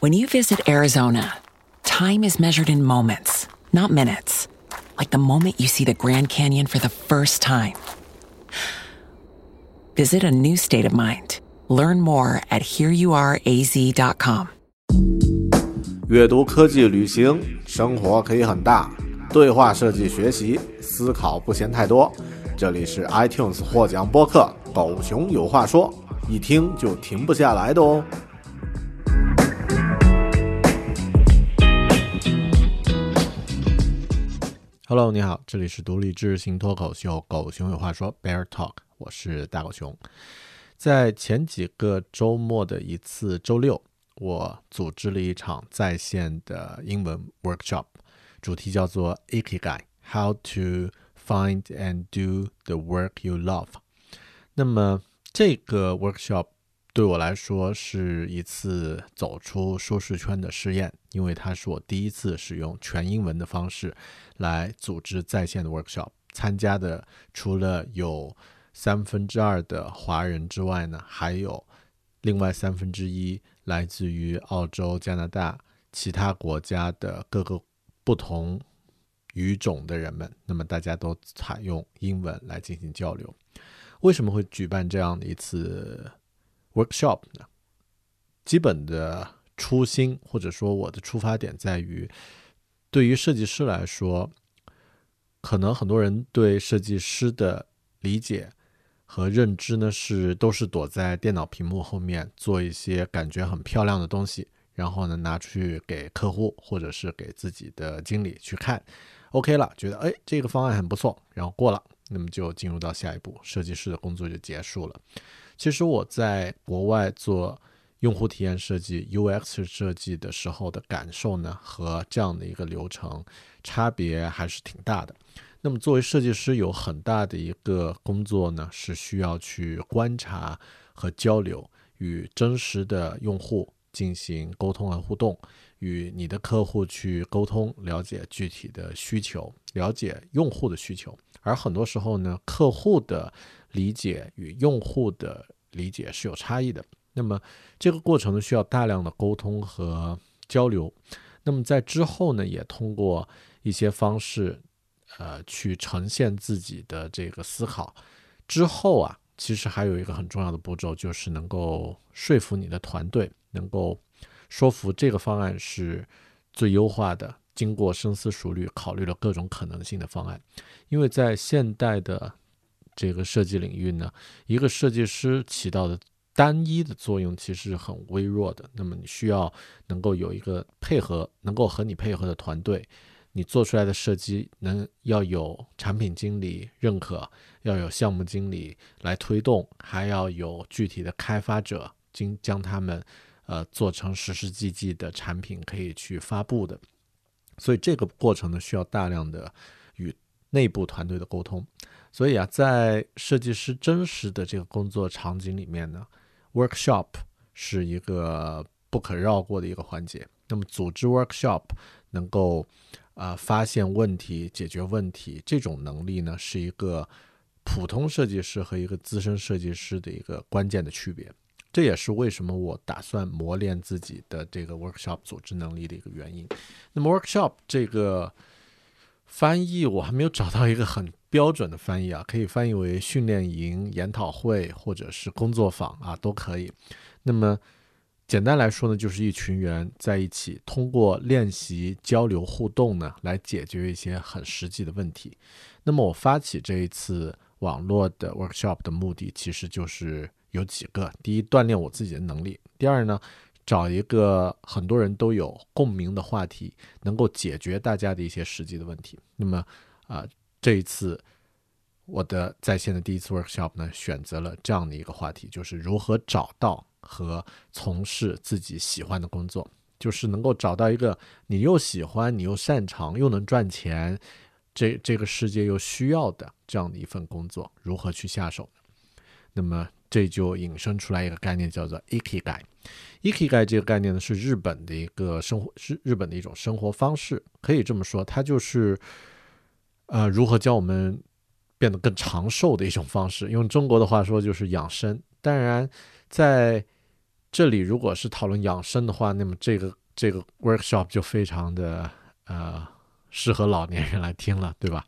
When you visit Arizona, time is measured in moments, not minutes. Like the moment you see the Grand Canyon for the first time. Visit a new state of mind. Learn more at hereyouareaz.com. 阅读、科技、旅行，生活可以很大。对话设计、学习，思考不嫌太多。这里是 iTunes 获奖播客《狗熊有话说》，一听就停不下来的哦。 Hello，你好，这里是独立知识型脱口秀《狗熊有话说》Bear Talk，我是大狗熊。在前几个周末的一次周六，我组织了一场在线的英文 workshop，主题叫做 Ikigai：How to Find and Do the Work You Love。那么这个 workshop 对我来说是一次走出舒适圈的试验，因为它是我第一次使用全英文的方式来组织在线的 workshop。参加的除了有三分之二的华人之外呢，还有另外三分之一来自于澳洲、加拿大其他国家的各个不同语种的人们。那么大家都采用英文来进行交流。为什么会举办这样的一次？workshop 呢，基本的初心或者说我的出发点在于，对于设计师来说，可能很多人对设计师的理解和认知呢是都是躲在电脑屏幕后面做一些感觉很漂亮的东西，然后呢拿出去给客户或者是给自己的经理去看，OK 了，觉得哎这个方案很不错，然后过了，那么就进入到下一步，设计师的工作就结束了。其实我在国外做用户体验设计 UX 设计的时候的感受呢，和这样的一个流程差别还是挺大的。那么作为设计师，有很大的一个工作呢，是需要去观察和交流，与真实的用户进行沟通和互动，与你的客户去沟通，了解具体的需求，了解用户的需求。而很多时候呢，客户的理解与用户的理解是有差异的。那么这个过程呢，需要大量的沟通和交流。那么在之后呢，也通过一些方式，呃，去呈现自己的这个思考。之后啊，其实还有一个很重要的步骤，就是能够说服你的团队，能够说服这个方案是最优化的。经过深思熟虑，考虑了各种可能性的方案，因为在现代的这个设计领域呢，一个设计师起到的单一的作用其实很微弱的。那么你需要能够有一个配合，能够和你配合的团队，你做出来的设计能要有产品经理认可，要有项目经理来推动，还要有具体的开发者经将他们呃做成实实际际的产品可以去发布的。所以这个过程呢，需要大量的与内部团队的沟通。所以啊，在设计师真实的这个工作场景里面呢，workshop 是一个不可绕过的一个环节。那么，组织 workshop 能够啊发现问题、解决问题，这种能力呢，是一个普通设计师和一个资深设计师的一个关键的区别。这也是为什么我打算磨练自己的这个 workshop 组织能力的一个原因。那么 workshop 这个翻译我还没有找到一个很标准的翻译啊，可以翻译为训练营、研讨会或者是工作坊啊，都可以。那么简单来说呢，就是一群人在一起，通过练习、交流、互动呢，来解决一些很实际的问题。那么我发起这一次网络的 workshop 的目的，其实就是。有几个，第一，锻炼我自己的能力；第二呢，找一个很多人都有共鸣的话题，能够解决大家的一些实际的问题。那么，啊，这一次我的在线的第一次 workshop 呢，选择了这样的一个话题，就是如何找到和从事自己喜欢的工作。就是能够找到一个你又喜欢、你又擅长、又能赚钱，这这个世界又需要的这样的一份工作，如何去下手？那么这就引申出来一个概念，叫做 ikigai。I k i g a 这个概念呢，是日本的一个生活，是日本的一种生活方式，可以这么说，它就是呃如何教我们变得更长寿的一种方式。用中国的话说，就是养生。当然，在这里如果是讨论养生的话，那么这个这个 workshop 就非常的呃适合老年人来听了，对吧？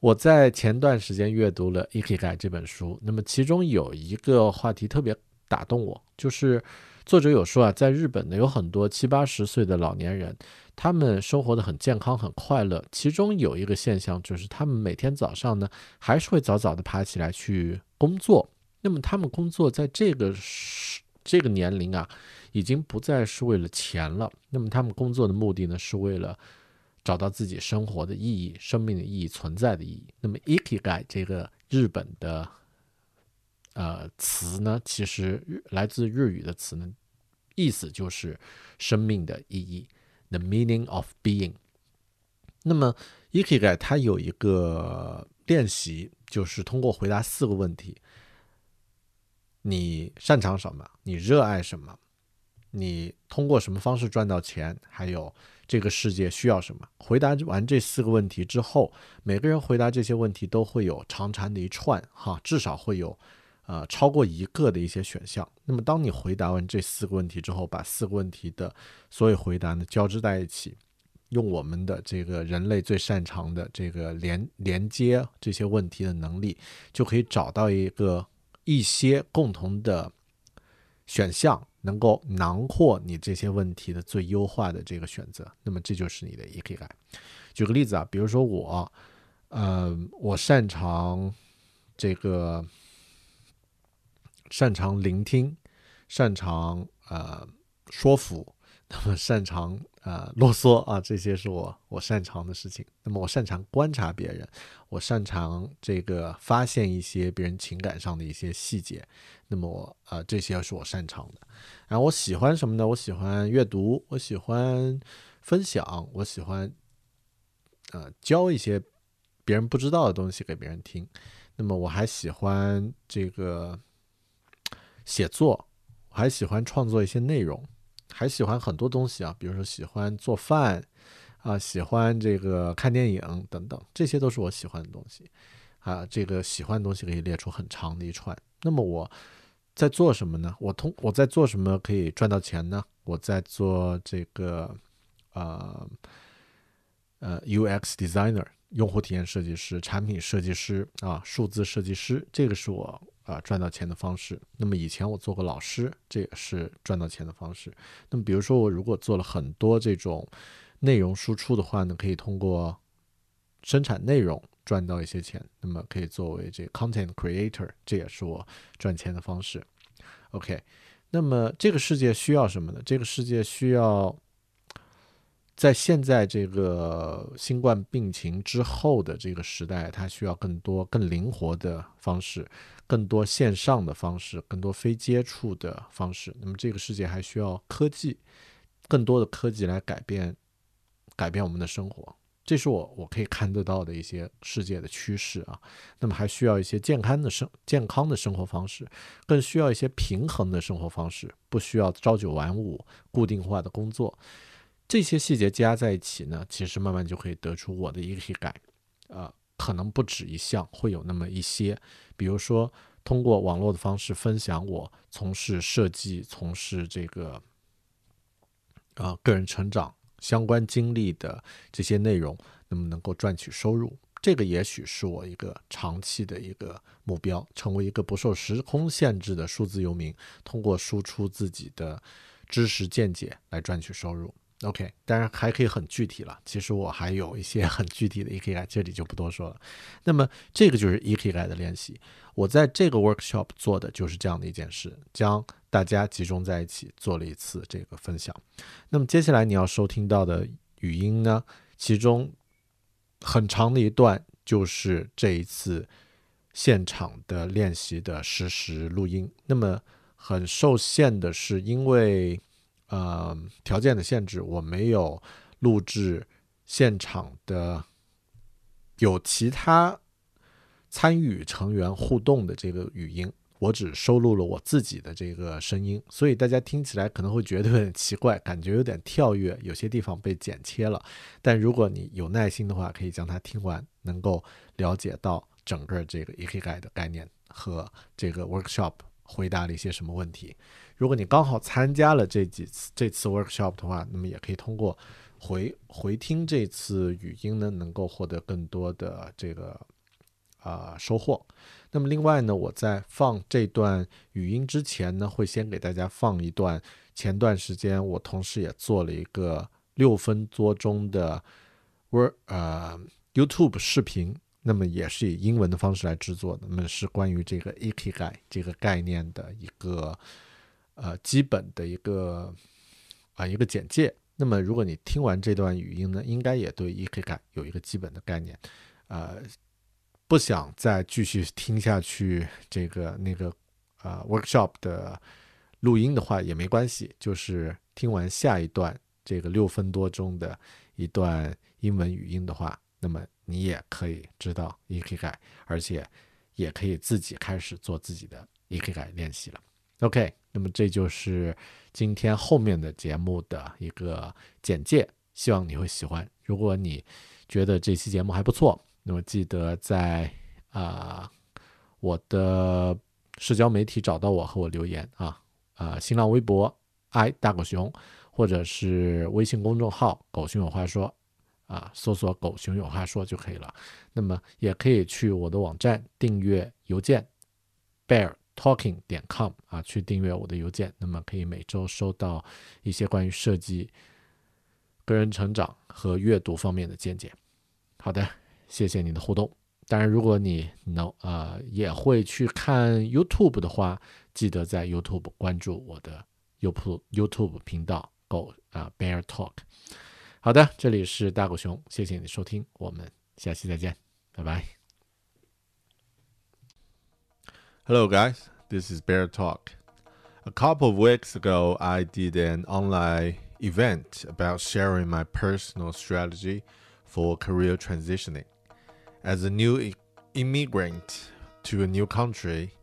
我在前段时间阅读了《i k i g a》这本书，那么其中有一个话题特别打动我，就是作者有说啊，在日本呢有很多七八十岁的老年人，他们生活的很健康、很快乐。其中有一个现象就是，他们每天早上呢还是会早早的爬起来去工作。那么他们工作在这个时。这个年龄啊，已经不再是为了钱了。那么他们工作的目的呢，是为了找到自己生活的意义、生命的意义、存在的意义。那么 i k i g a 这个日本的呃词呢，其实来自日语的词呢，意思就是生命的意义，the meaning of being。那么 ikigai 它有一个练习，就是通过回答四个问题。你擅长什么？你热爱什么？你通过什么方式赚到钱？还有这个世界需要什么？回答完这四个问题之后，每个人回答这些问题都会有长长的一串，哈，至少会有呃超过一个的一些选项。那么，当你回答完这四个问题之后，把四个问题的所有回答呢交织在一起，用我们的这个人类最擅长的这个连连接这些问题的能力，就可以找到一个。一些共同的选项能够囊括你这些问题的最优化的这个选择，那么这就是你的 EQ 感。举个例子啊，比如说我，呃，我擅长这个，擅长聆听，擅长呃说服，那么擅长。呃，啰嗦啊，这些是我我擅长的事情。那么我擅长观察别人，我擅长这个发现一些别人情感上的一些细节。那么我呃，这些是我擅长的。然后我喜欢什么呢？我喜欢阅读，我喜欢分享，我喜欢呃教一些别人不知道的东西给别人听。那么我还喜欢这个写作，我还喜欢创作一些内容。还喜欢很多东西啊，比如说喜欢做饭，啊，喜欢这个看电影等等，这些都是我喜欢的东西，啊，这个喜欢的东西可以列出很长的一串。那么我在做什么呢？我通我在做什么可以赚到钱呢？我在做这个，呃，呃，UX designer，用户体验设计师、产品设计师啊，数字设计师，这个是我。啊，赚到钱的方式。那么以前我做过老师，这也是赚到钱的方式。那么比如说我如果做了很多这种内容输出的话呢，可以通过生产内容赚到一些钱。那么可以作为这个 content creator，这也是我赚钱的方式。OK，那么这个世界需要什么呢？这个世界需要。在现在这个新冠病情之后的这个时代，它需要更多、更灵活的方式，更多线上的方式，更多非接触的方式。那么，这个世界还需要科技，更多的科技来改变、改变我们的生活。这是我我可以看得到的一些世界的趋势啊。那么，还需要一些健康的生、健康的生活方式，更需要一些平衡的生活方式，不需要朝九晚五、固定化的工作。这些细节加在一起呢，其实慢慢就可以得出我的一个体感，呃，可能不止一项，会有那么一些，比如说通过网络的方式分享我从事设计、从事这个，呃，个人成长相关经历的这些内容，那么能够赚取收入，这个也许是我一个长期的一个目标，成为一个不受时空限制的数字游民，通过输出自己的知识见解来赚取收入。OK，当然还可以很具体了。其实我还有一些很具体的 EKI，这里就不多说了。那么这个就是 EKI 的练习。我在这个 workshop 做的就是这样的一件事，将大家集中在一起做了一次这个分享。那么接下来你要收听到的语音呢，其中很长的一段就是这一次现场的练习的实时录音。那么很受限的是，因为呃条件的限制，我没有录制现场的有其他参与成员互动的这个语音。我只收录了我自己的这个声音，所以大家听起来可能会觉得有点奇怪，感觉有点跳跃，有些地方被剪切了。但如果你有耐心的话，可以将它听完，能够了解到整个这个 EKG 的概念和这个 workshop 回答了一些什么问题。如果你刚好参加了这几次这次 workshop 的话，那么也可以通过回回听这次语音呢，能够获得更多的这个啊收获。那么另外呢，我在放这段语音之前呢，会先给大家放一段前段时间我同时也做了一个六分多钟的 work 呃 YouTube 视频，那么也是以英文的方式来制作的，那么是关于这个 Ikigai 这个概念的一个呃基本的一个啊一个简介。那么如果你听完这段语音呢，应该也对 Ikigai 有一个基本的概念，呃。不想再继续听下去这个那个啊 workshop 的录音的话也没关系，就是听完下一段这个六分多钟的一段英文语音的话，那么你也可以知道 E K 改，而且也可以自己开始做自己的 E K 改练习了。OK，那么这就是今天后面的节目的一个简介，希望你会喜欢。如果你觉得这期节目还不错。那么记得在啊我的社交媒体找到我和我留言啊啊新浪微博 i 大狗熊或者是微信公众号狗熊有话说啊搜索狗熊有话说就可以了。那么也可以去我的网站订阅邮件 bear talking 点 com 啊去订阅我的邮件，那么可以每周收到一些关于设计、个人成长和阅读方面的见解。好的。谢谢你的互动。当然，如果你能呃也会去看 YouTube 的话，记得在 YouTube 关注我的 YouTube YouTube 频道狗啊 Bear Talk。好的，这里是大狗熊，谢谢你的收听，我们下期再见，拜拜。Hello guys, this is Bear Talk. A couple of weeks ago, I did an online event about sharing my personal strategy for career transitioning. As a new immigrant to a new country,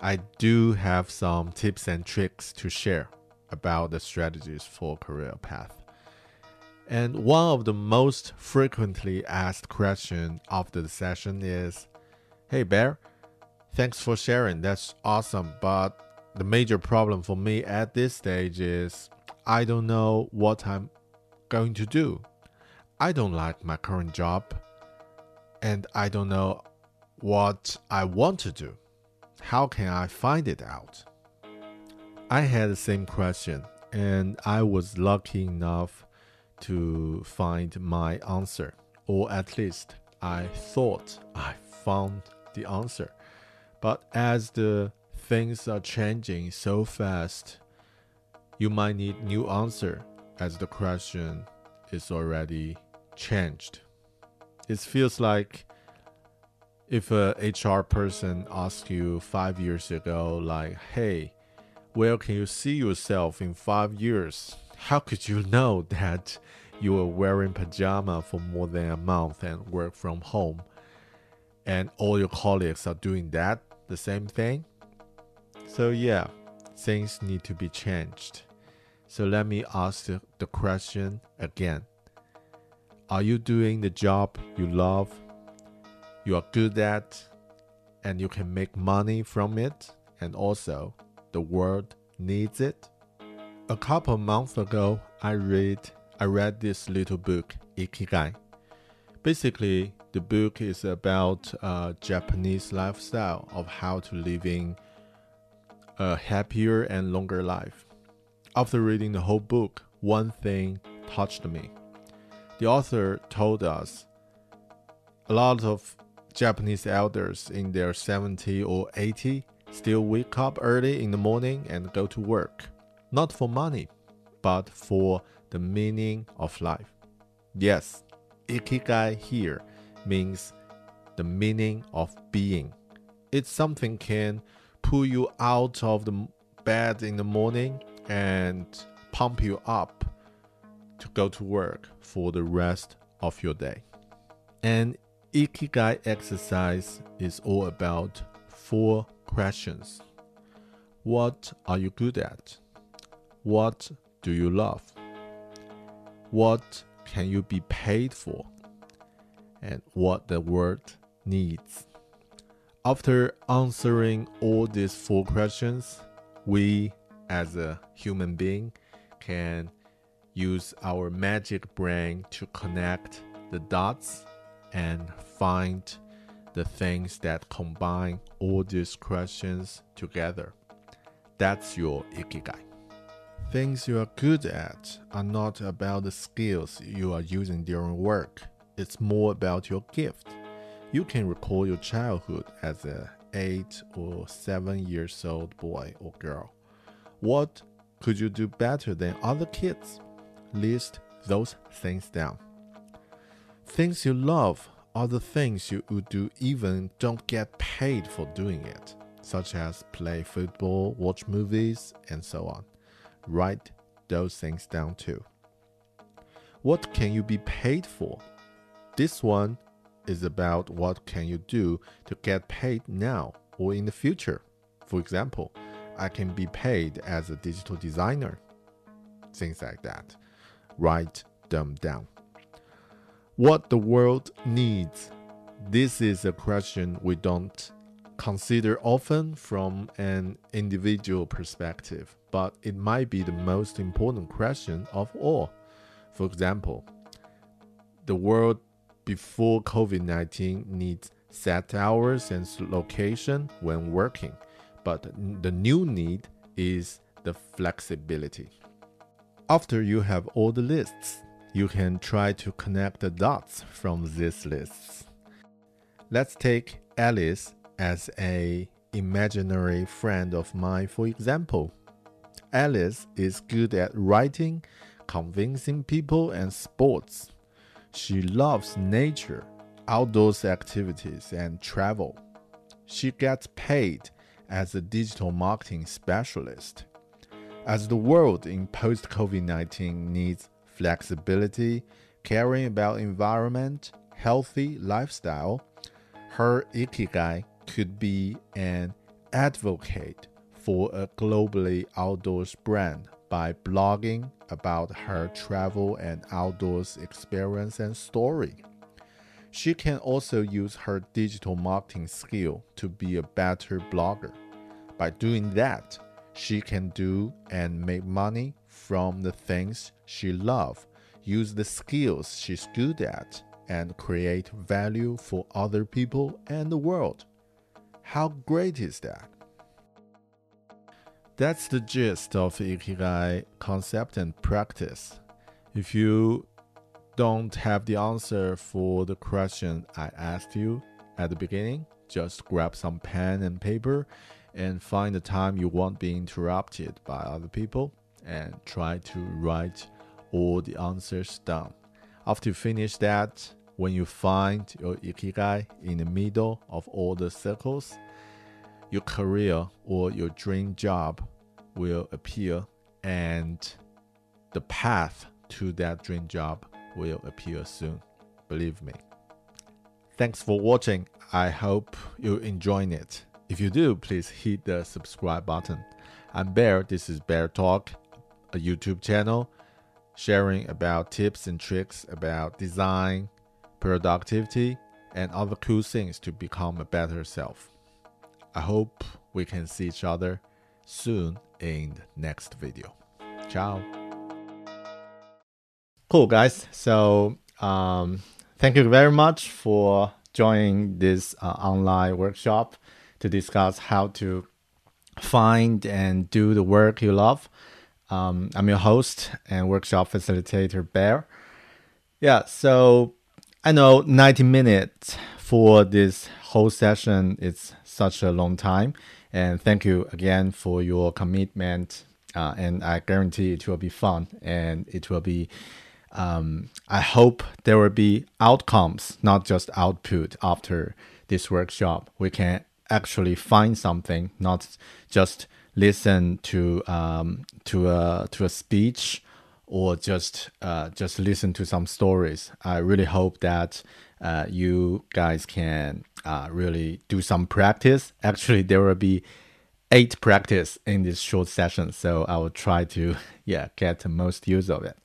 I do have some tips and tricks to share about the strategies for career path. And one of the most frequently asked questions after the session is, "Hey Bear, thanks for sharing. That's awesome, but the major problem for me at this stage is I don't know what I'm going to do. I don't like my current job and I don't know what I want to do. How can I find it out? I had the same question, and I was lucky enough to find my answer, or at least I thought I found the answer. But as the things are changing so fast, you might need new answer as the question is already changed it feels like if a HR person asked you five years ago, like, hey, where can you see yourself in five years? How could you know that you were wearing pajama for more than a month and work from home? And all your colleagues are doing that, the same thing? So, yeah, things need to be changed. So, let me ask the question again are you doing the job you love, you are good at, and you can make money from it, and also the world needs it? A couple months ago, I read I read this little book, Ikigai. Basically, the book is about a Japanese lifestyle of how to living a happier and longer life. After reading the whole book, one thing touched me. The author told us a lot of Japanese elders in their 70 or 80 still wake up early in the morning and go to work, not for money, but for the meaning of life. Yes, ikigai here means the meaning of being. It's something can pull you out of the bed in the morning and pump you up to go to work for the rest of your day. And Ikigai exercise is all about four questions. What are you good at? What do you love? What can you be paid for? And what the world needs. After answering all these four questions, we as a human being can use our magic brain to connect the dots and find the things that combine all these questions together. That's your ikigai. Things you are good at are not about the skills you are using during work. It's more about your gift. You can recall your childhood as a 8 or 7 years old boy or girl. What could you do better than other kids? List those things down. Things you love are the things you would do even don't get paid for doing it, such as play football, watch movies, and so on. Write those things down too. What can you be paid for? This one is about what can you do to get paid now or in the future. For example, I can be paid as a digital designer. Things like that. Write them down. What the world needs. This is a question we don't consider often from an individual perspective but it might be the most important question of all. For example, the world before COVID 19 needs set hours and location when working, but the new need is the flexibility. After you have all the lists, you can try to connect the dots from these lists. Let's take Alice as a imaginary friend of mine for example. Alice is good at writing, convincing people, and sports. She loves nature, outdoors activities, and travel. She gets paid as a digital marketing specialist. As the world in post COVID 19 needs flexibility, caring about environment, healthy lifestyle, her ikigai could be an advocate for a globally outdoors brand by blogging about her travel and outdoors experience and story. She can also use her digital marketing skill to be a better blogger. By doing that, she can do and make money from the things she loves, use the skills she's good at, and create value for other people and the world. How great is that? That's the gist of Ikigai concept and practice. If you don't have the answer for the question I asked you at the beginning, just grab some pen and paper and find the time you won't be interrupted by other people and try to write all the answers down. After you finish that, when you find your ikigai in the middle of all the circles, your career or your dream job will appear and the path to that dream job will appear soon. Believe me. Thanks for watching. I hope you're enjoying it. If you do, please hit the subscribe button. I'm Bear. This is Bear Talk, a YouTube channel sharing about tips and tricks about design, productivity, and other cool things to become a better self. I hope we can see each other soon in the next video. Ciao. Cool, guys. So, um, thank you very much for joining this uh, online workshop to discuss how to find and do the work you love. Um, I'm your host and workshop facilitator, Bear. Yeah, so I know 90 minutes for this whole session is such a long time. And thank you again for your commitment. Uh, and I guarantee it will be fun and it will be. Um, I hope there will be outcomes, not just output after this workshop. We can actually find something, not just listen to um, to a to a speech or just uh, just listen to some stories. I really hope that uh, you guys can uh, really do some practice. Actually, there will be eight practice in this short session, so I will try to yeah get the most use of it.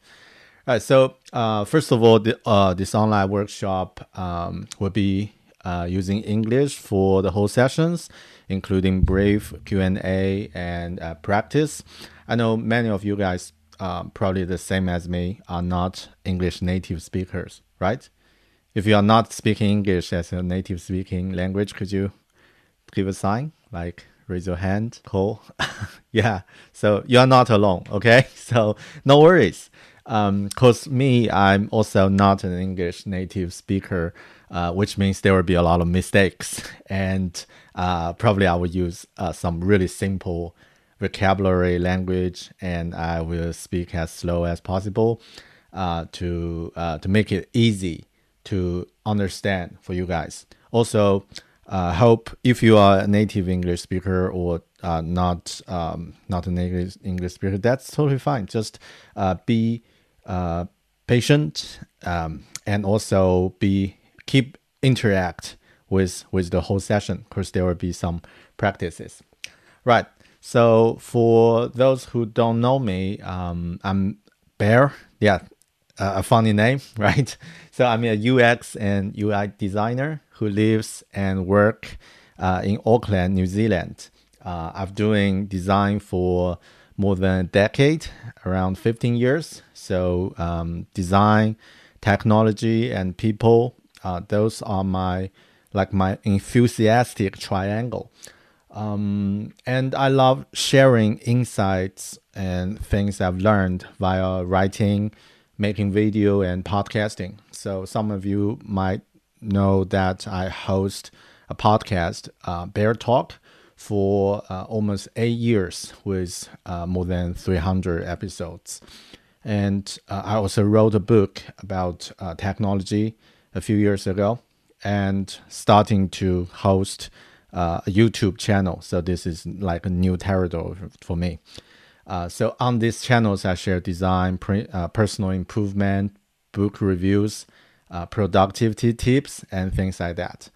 All right. So uh, first of all, the, uh, this online workshop um, will be uh, using English for the whole sessions, including brief Q and A and practice. I know many of you guys, uh, probably the same as me, are not English native speakers, right? If you are not speaking English as a native speaking language, could you give a sign, like raise your hand, cool? yeah. So you are not alone. Okay. So no worries um, cause me, I'm also not an English native speaker, uh, which means there will be a lot of mistakes, and uh, probably I will use uh, some really simple vocabulary language, and I will speak as slow as possible uh, to uh, to make it easy to understand for you guys. Also, uh, hope if you are a native English speaker or uh, not um, not a native English speaker, that's totally fine. Just uh, be uh, patient um, and also be keep interact with with the whole session because there will be some practices right so for those who don't know me um, i'm bear yeah a funny name right so i'm a ux and ui designer who lives and work uh, in auckland new zealand uh, I've doing design for more than a decade, around 15 years. So um, design, technology, and people, uh, those are my like my enthusiastic triangle. Um, and I love sharing insights and things I've learned via writing, making video, and podcasting. So some of you might know that I host a podcast, uh, Bear Talk, for uh, almost eight years with uh, more than 300 episodes. And uh, I also wrote a book about uh, technology a few years ago and starting to host uh, a YouTube channel. So this is like a new territory for me. Uh, so on these channels, I share design, personal improvement, book reviews, productivity tips, and things like that.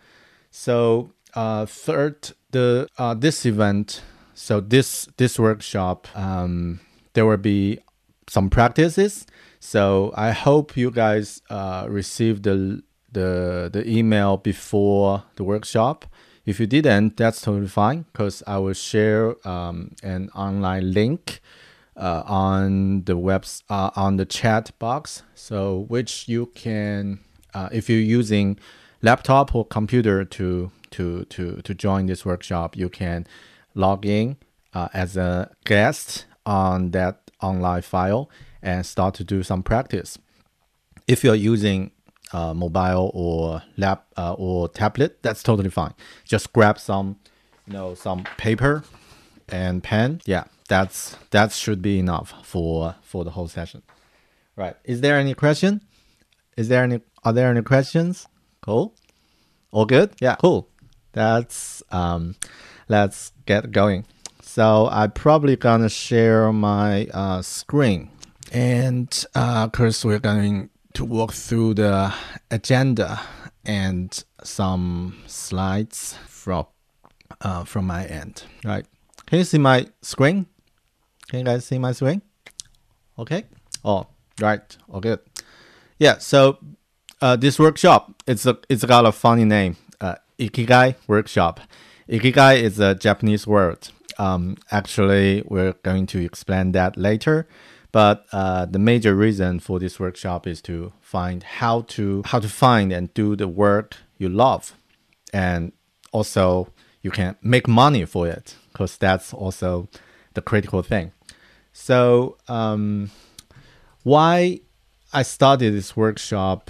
So third the uh, this event, so this this workshop, um, there will be some practices. So I hope you guys uh, receive the the the email before the workshop. If you didn't, that's totally fine because I will share um, an online link uh, on the webs uh, on the chat box. So which you can, uh, if you're using laptop or computer to to to to join this workshop, you can log in uh, as a guest on that online file and start to do some practice. If you're using uh, mobile or lap uh, or tablet, that's totally fine. Just grab some, you know, some paper and pen. Yeah, that's that should be enough for for the whole session. Right. Is there any question? Is there any? Are there any questions? Cool. All good? Yeah. Cool that's um, let's get going. So I probably gonna share my uh, screen, and uh, course we're going to walk through the agenda and some slides from uh, from my end. Right? Can you see my screen? Can you guys see my screen? Okay. Oh, right. Okay. Yeah. So uh, this workshop it's a it's got a funny name. Ikigai workshop. Ikigai is a Japanese word. Um, actually, we're going to explain that later. But uh, the major reason for this workshop is to find how to how to find and do the work you love, and also you can make money for it because that's also the critical thing. So, um, why I started this workshop?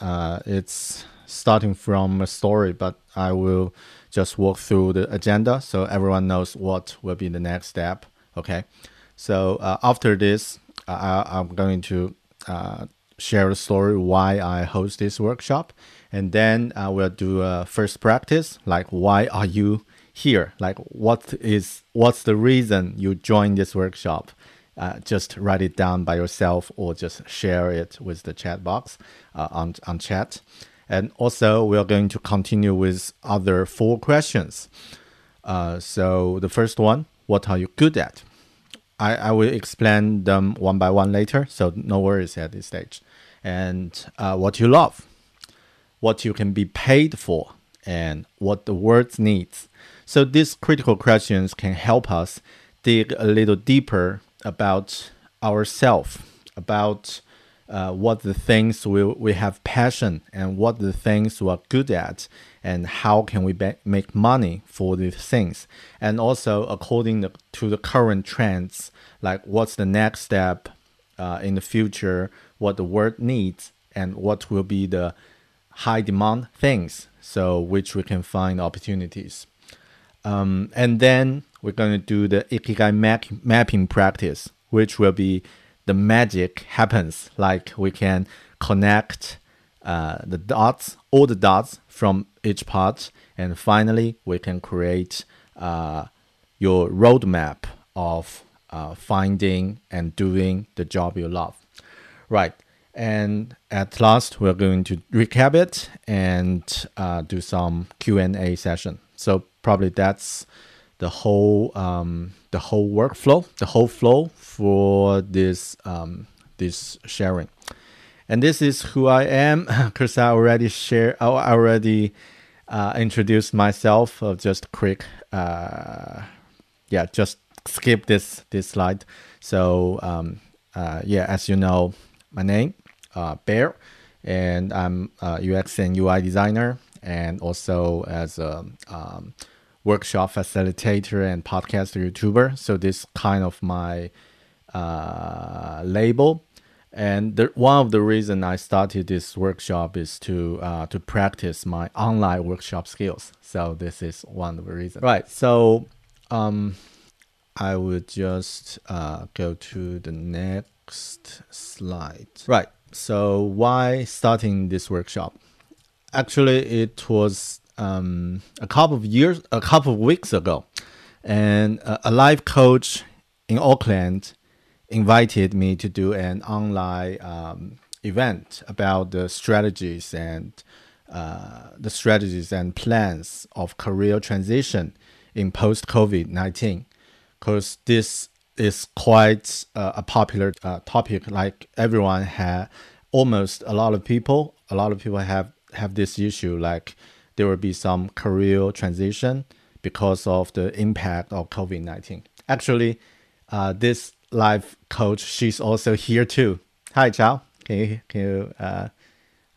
Uh, it's starting from a story, but I will just walk through the agenda so everyone knows what will be the next step. Okay. So uh, after this, uh, I'm going to uh, share the story why I host this workshop, and then I will do a first practice like why are you here, like what is what's the reason you joined this workshop? Uh, just write it down by yourself or just share it with the chat box uh, on on chat. And also, we are going to continue with other four questions. Uh, so the first one, what are you good at? I, I will explain them one by one later, so no worries at this stage. And uh, what you love, what you can be paid for, and what the world needs. So these critical questions can help us dig a little deeper about ourselves, about uh, what the things we, we have passion and what the things we are good at and how can we make money for these things and also according to the current trends like what's the next step uh, in the future what the world needs and what will be the high demand things so which we can find opportunities um, and then we're going to do the ikigai map mapping practice which will be the magic happens. Like we can connect uh, the dots, all the dots from each part, and finally we can create uh, your roadmap of uh, finding and doing the job you love. Right. And at last, we're going to recap it and uh, do some Q and A session. So probably that's the whole um, the whole workflow, the whole flow for this um, this sharing. And this is who I am because I already share I already uh, introduced myself. Uh, just quick, uh, yeah, just skip this this slide. So um, uh, yeah, as you know, my name uh, Bear, and I'm UX and UI designer, and also as a um, workshop facilitator and podcast YouTuber. So this kind of my uh, label. And the, one of the reason I started this workshop is to uh, to practice my online workshop skills. So this is one of the reasons. Right. So um, I would just uh, go to the next slide. Right. So why starting this workshop? Actually, it was um, a couple of years, a couple of weeks ago, and a, a life coach in Auckland invited me to do an online um, event about the strategies and uh, the strategies and plans of career transition in post COVID nineteen, because this is quite uh, a popular uh, topic. Like everyone had, almost a lot of people, a lot of people have have this issue. Like there will be some career transition because of the impact of COVID 19. Actually, uh, this life coach, she's also here too. Hi, Chao. Can you, can you, uh,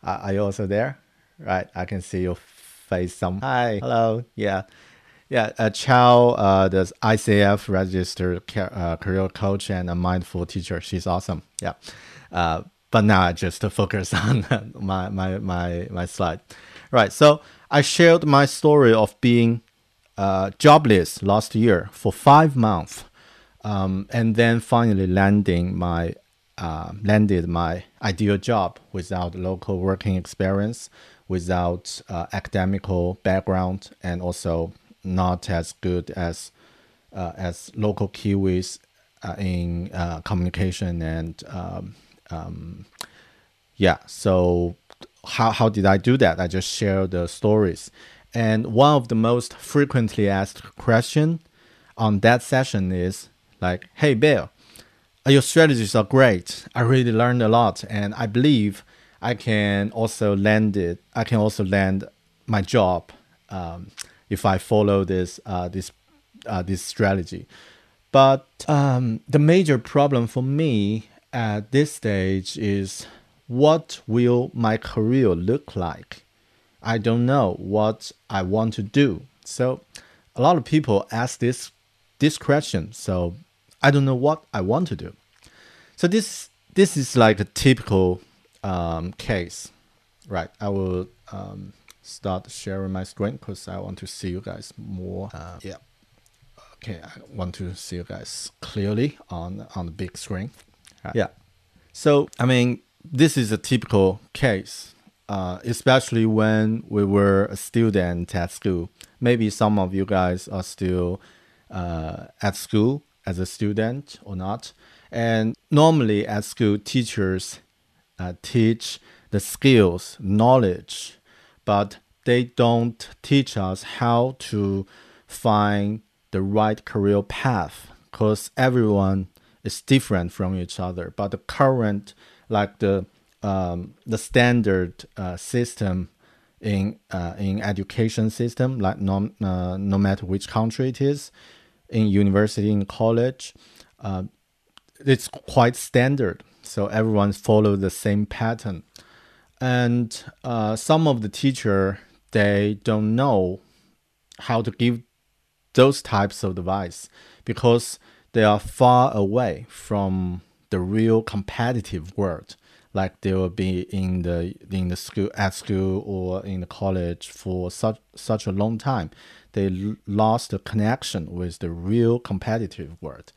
are you also there? Right, I can see your face. Some hi, hello, yeah, yeah. Uh, Chao, uh, the ICF registered uh, career coach and a mindful teacher. She's awesome. Yeah, uh, but now I just to focus on my my my my slide. Right, so I shared my story of being uh, jobless last year for five months, um, and then finally landing my uh, landed my ideal job without local working experience, without uh, academical background, and also not as good as uh, as local Kiwis uh, in uh, communication and um, um, yeah. So how, how did I do that? I just share the stories. And one of the most frequently asked question on that session is like, hey, Bill, your strategies are great. I really learned a lot. And I believe I can also land it. I can also land my job um, if I follow this, uh, this, uh, this strategy. But um, the major problem for me at this stage is what will my career look like? I don't know what I want to do. So a lot of people ask this this question. So I don't know what I want to do. So this this is like a typical um, case, right? I will um, start sharing my screen because I want to see you guys more. Uh, yeah. Okay, I want to see you guys clearly on on the big screen. Right. Yeah. So I mean, this is a typical case. uh, especially when we were a student at school. Maybe some of you guys are still uh, at school as a student or not. And normally at school, teachers uh, teach the skills, knowledge, but they don't teach us how to find the right career path because everyone is different from each other. But the current, like the um, the standard uh, system in uh, in education system, like no uh, no matter which country it is, in university, in college, uh, it's quite standard. So everyone follow the same pattern, and uh, some of the teacher they don't know how to give those types of advice because they are far away from the real competitive world. Like they will be in the in the school at school or in the college for such such a long time they lost the connection with the real competitive world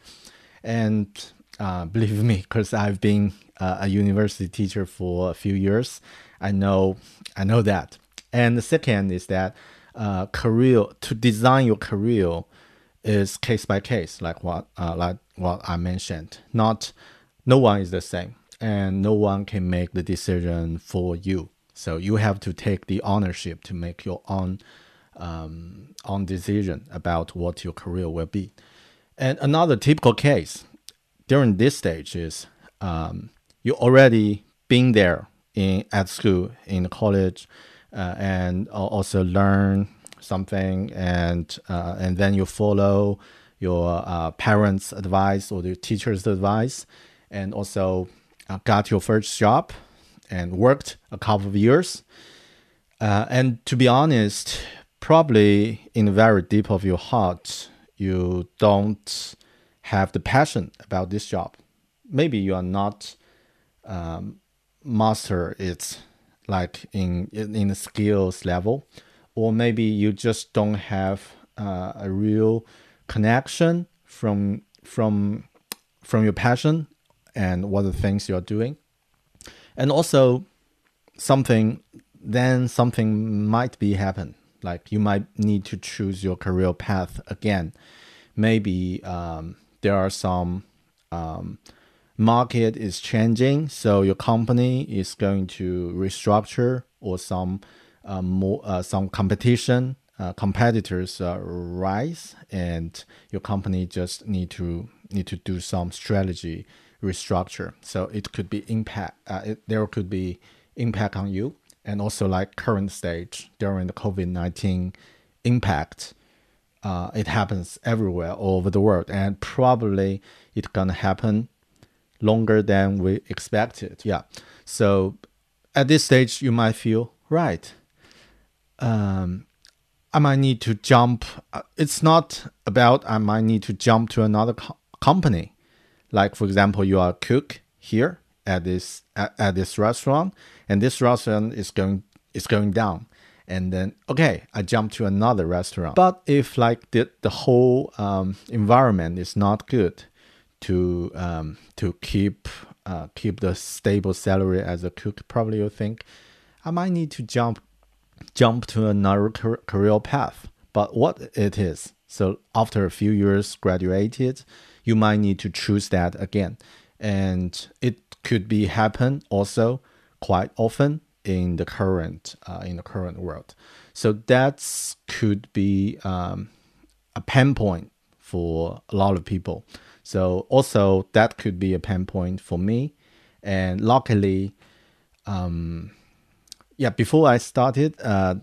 and uh, believe me because i've been uh, a university teacher for a few years i know i know that and the second is that uh, career to design your career is case by case, like what uh, like what I mentioned. Not no one is the same, and no one can make the decision for you. So you have to take the ownership to make your own um, own decision about what your career will be. And another typical case during this stage is um, you already been there in at school in college uh, and also learn something and uh, and then you follow your uh, parents' advice or the teacher's advice, and also uh, got your first job and worked a couple of years. Uh, and to be honest, probably in the very deep of your heart, you don't have the passion about this job. Maybe you are not um, master it like in in the skills level or maybe you just don't have uh, a real connection from from from your passion and what the things you're doing and also something then something might be happen like you might need to choose your career path again. Maybe um, there are some um, market is changing so your company is going to restructure or some uh, more uh, some competition uh, competitors rise and your company just need to need to do some strategy restructure. So it could be impact it, there could be impact on you and also like current stage during the covid-19 impact uh, it happens everywhere all over the world and probably it's gonna happen longer than we expected yeah so at this stage you might feel right um, I might need to jump. Uh, it's not about I might need to jump to another co- company. Like for example, you are a cook here at this at, at this restaurant, and this restaurant is going is going down. And then okay, I jump to another restaurant. But if like the the whole um, environment is not good to um, to keep uh, keep the stable salary as a cook, probably you think I might need to jump jump to another career path. But what it is, so after a few years graduated, you might need to choose that again. And it could be happen also quite often in the current uh, in the current world. So that could be um, a pain point for a lot of people. So also that could be a pain point for me. And luckily, um, yeah, before I started, uh,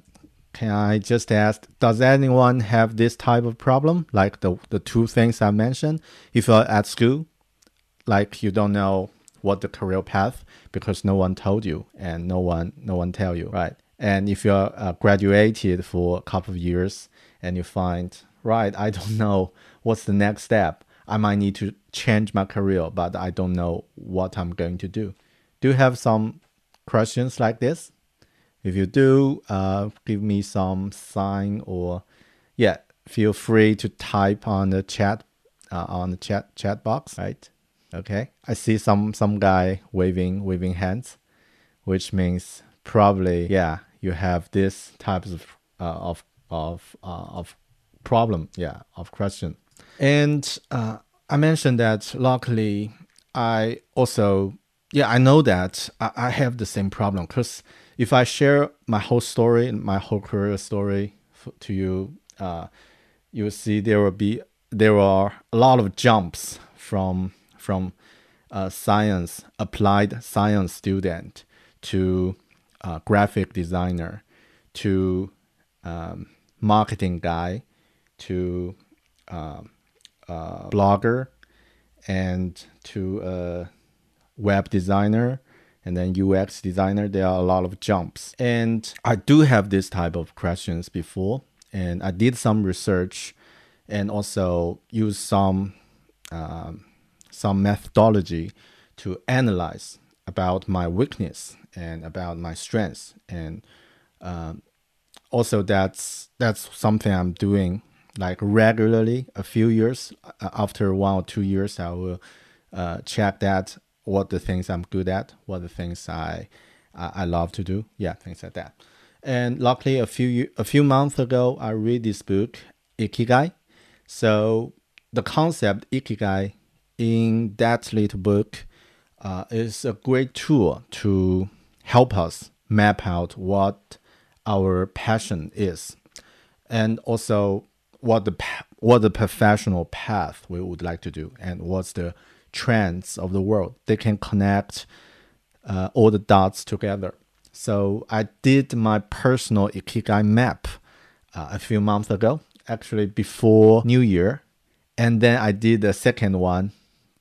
can I just ask, does anyone have this type of problem? Like the, the two things I mentioned? If you're at school, like you don't know what the career path because no one told you and no one no one tell you, right? And if you're uh, graduated for a couple of years and you find, right, I don't know what's the next step. I might need to change my career, but I don't know what I'm going to do. Do you have some questions like this? If you do, uh, give me some sign or yeah, feel free to type on the chat uh, on the chat chat box, right? Okay, I see some some guy waving waving hands, which means probably yeah you have this types of uh, of of uh, of problem yeah of question. And uh, i mentioned that luckily i also yeah i know that i, I have the same problem because if i share my whole story and my whole career story to you uh, you will see there will be there are a lot of jumps from from uh, science applied science student to uh, graphic designer to um, marketing guy to uh, blogger and to a web designer and then UX designer, there are a lot of jumps. And I do have this type of questions before, and I did some research and also use some um, some methodology to analyze about my weakness and about my strengths. And um, also that's that's something i'm doing like regularly a few years. Uh, after one or two years i will uh, check that what the things i'm good at what the things i i, I love to do. Yeah things like that. And luckily a few a few months ago i read this book ikigai. So the concept ikigai in that little book uh, is a great tool to help us map out what our passion is, and also what the what the professional path we would like to do, and what's the trends of the world. They can connect uh, all the dots together. So I did my personal ikigai map uh, a few months ago, actually before New Year, and then I did the second one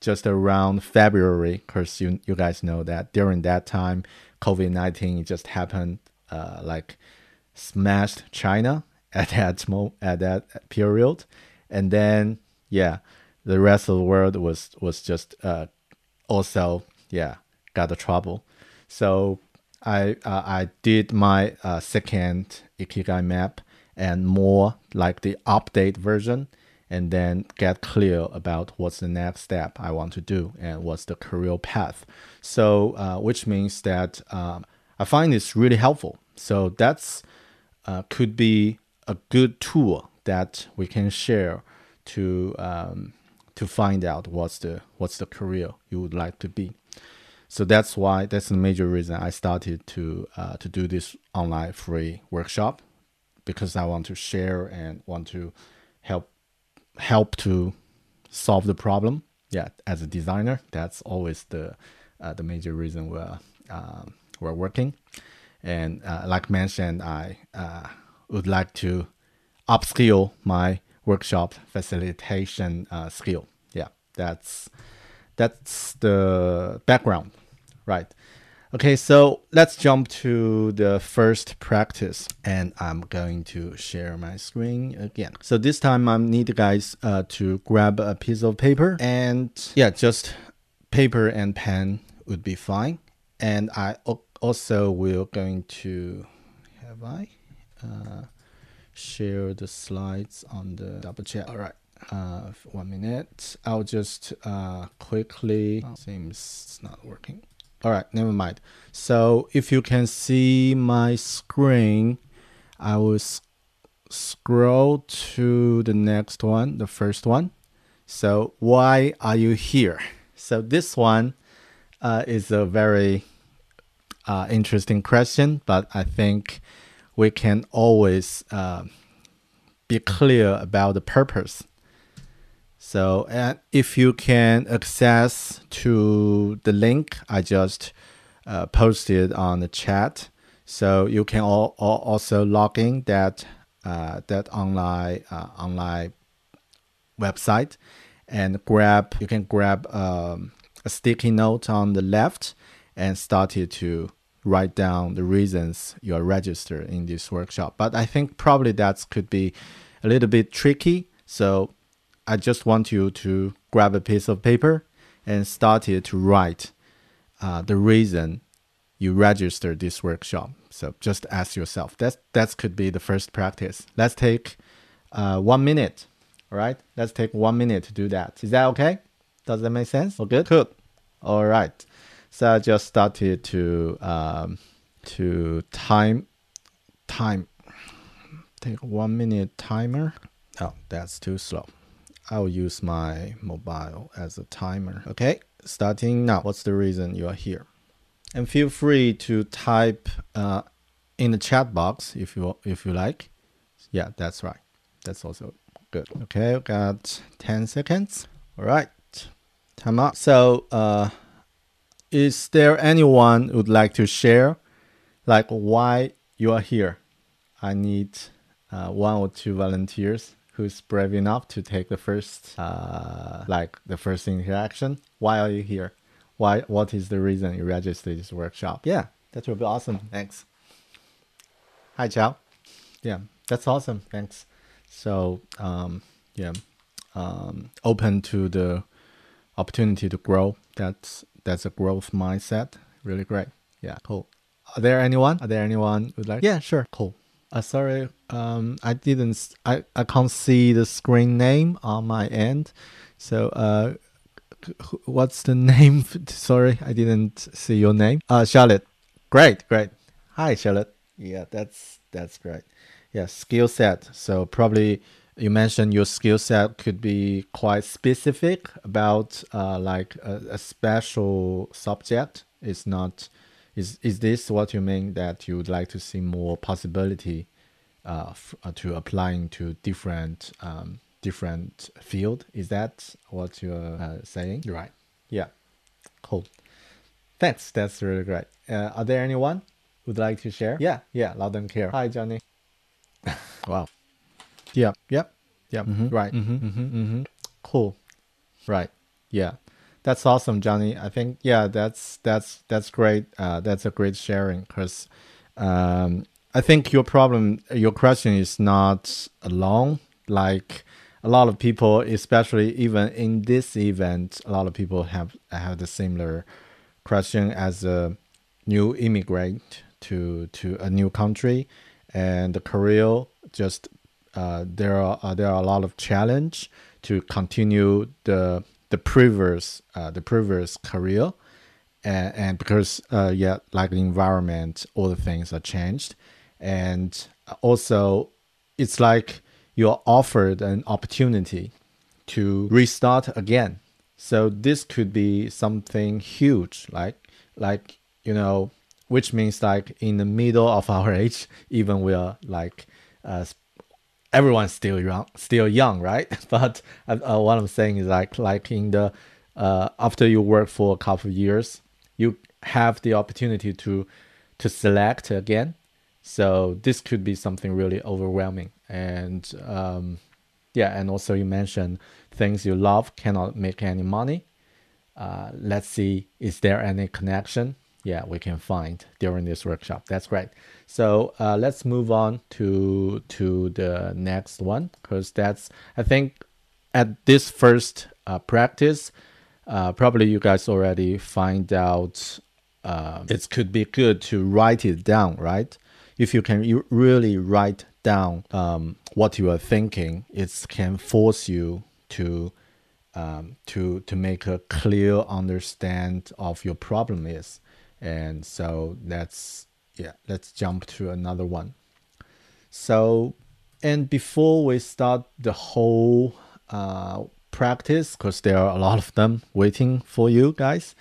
just around February, because you you guys know that during that time, COVID nineteen just happened, uh, like smashed China at that mo- at that period, and then yeah, the rest of the world was was just uh, also yeah got the trouble. So I uh, I did my uh, second ikigai map and more like the update version and then get clear about what's the next step I want to do and what's the career path. So, uh, which means that um, I find it's really helpful. So that's uh, could be a good tool that we can share to um, to find out what's the what's the career you would like to be. So that's why that's the major reason I started to uh, to do this online free workshop because I want to share and want to help help to solve the problem. Yeah, as a designer, that's always the uh, the major reason we're uh, we're working. And uh, like mentioned, I uh, would like to upskill my workshop facilitation uh, skill. Yeah, that's that's the background, right? Okay, so let's jump to the first practice and I'm going to share my screen again. So this time I need you guys uh, to grab a piece of paper and yeah, just paper and pen would be fine. And I also will going to, have I uh, share the slides on the double chat. All right. Uh, one minute. I'll just uh, quickly, seems it's not working. All right, never mind. So if you can see my screen, I will scroll to the next one, the first one. So why are you here? So this one uh, is a very uh, interesting question, but I think we can always uh, be clear about the purpose so and if you can access to the link I just uh, posted on the chat, so you can all, all also log in that uh, that online uh, online website and grab you can grab um, a sticky note on the left and started to write down the reasons you are registered in this workshop. But I think probably that could be a little bit tricky. So I just want you to grab a piece of paper and start to write uh, the reason you registered this workshop. So just ask yourself. That that could be the first practice. Let's take uh, one minute. All right. Let's take one minute to do that. Is that okay? Does that make sense? All good. Good. All right. So I just started to um, to time time take one minute timer. Oh, that's too slow. I'll use my mobile as a timer. Okay, starting now. What's the reason you are here? And feel free to type uh, in the chat box if you if you like. Yeah, that's right. That's also good. Okay, we got 10 seconds. All right, time up. So, uh, is there anyone would like to share, like why you are here? I need uh, one or two volunteers who's brave enough to take the first, uh, like the first interaction. Why are you here? Why? What is the reason you registered this workshop? Yeah, that would be awesome. Thanks. Hi, Chow. Yeah, that's awesome. Thanks. So, um, yeah, um, open to the opportunity to grow. That's that's a growth mindset. Really great. Yeah, cool. Are there anyone? Are there anyone would like? Yeah, sure. Cool. Uh, sorry, um, I didn't. I, I can't see the screen name on my end. So, uh, what's the name? Sorry, I didn't see your name. Uh, Charlotte. Great, great. Hi, Charlotte. Yeah, that's that's great. Yeah, skill set. So probably you mentioned your skill set could be quite specific about uh, like a, a special subject. It's not is is this what you mean that you would like to see more possibility uh, uh, to applying to different um, different field? Is that what you're uh, saying? Right. Yeah. Cool. Thanks. That's really great. Uh, are there anyone who'd like to share? Yeah. Yeah. Loud and clear. Hi, Johnny. wow. Yeah. Yep. Yeah. Mm-hmm. Right. Mm-hmm. Mm-hmm. Mm-hmm. Cool. Right. Yeah that's awesome, Johnny. I think yeah, that's that's that's great. Uh, that's a great sharing because um, I think your problem, your question is not alone. Like a lot of people, especially even in this event, a lot of people have have the similar question as a new immigrant to to a new country, and the career just uh, there are uh, there are a lot of challenge to continue the the previous uh, the previous career and, and because uh, yeah like the environment all the things are changed. And also it's like you're offered an opportunity to restart again. So this could be something huge like like you know which means like in the middle of our age even we are like uh, everyone's still young, still young, right? But uh, what I'm saying is like like in the uh, after you work for a couple of years, you have the opportunity to to select again. So this could be something really overwhelming, and um, yeah, and also you mentioned things you love cannot make any money. Uh, let's see, is there any connection? Yeah, we can find during this workshop. That's great. So uh, let's move on to to the next one because that's I think at this first uh, practice, uh, probably you guys already find out uh, it could be good to write it down, right? If you can really write down um, what you are thinking, it can force you to um, to to make a clear understand of your problem is, and so that's yeah, let's jump to another one. So, and before we start the whole uh, practice, because there are a lot of them waiting for you guys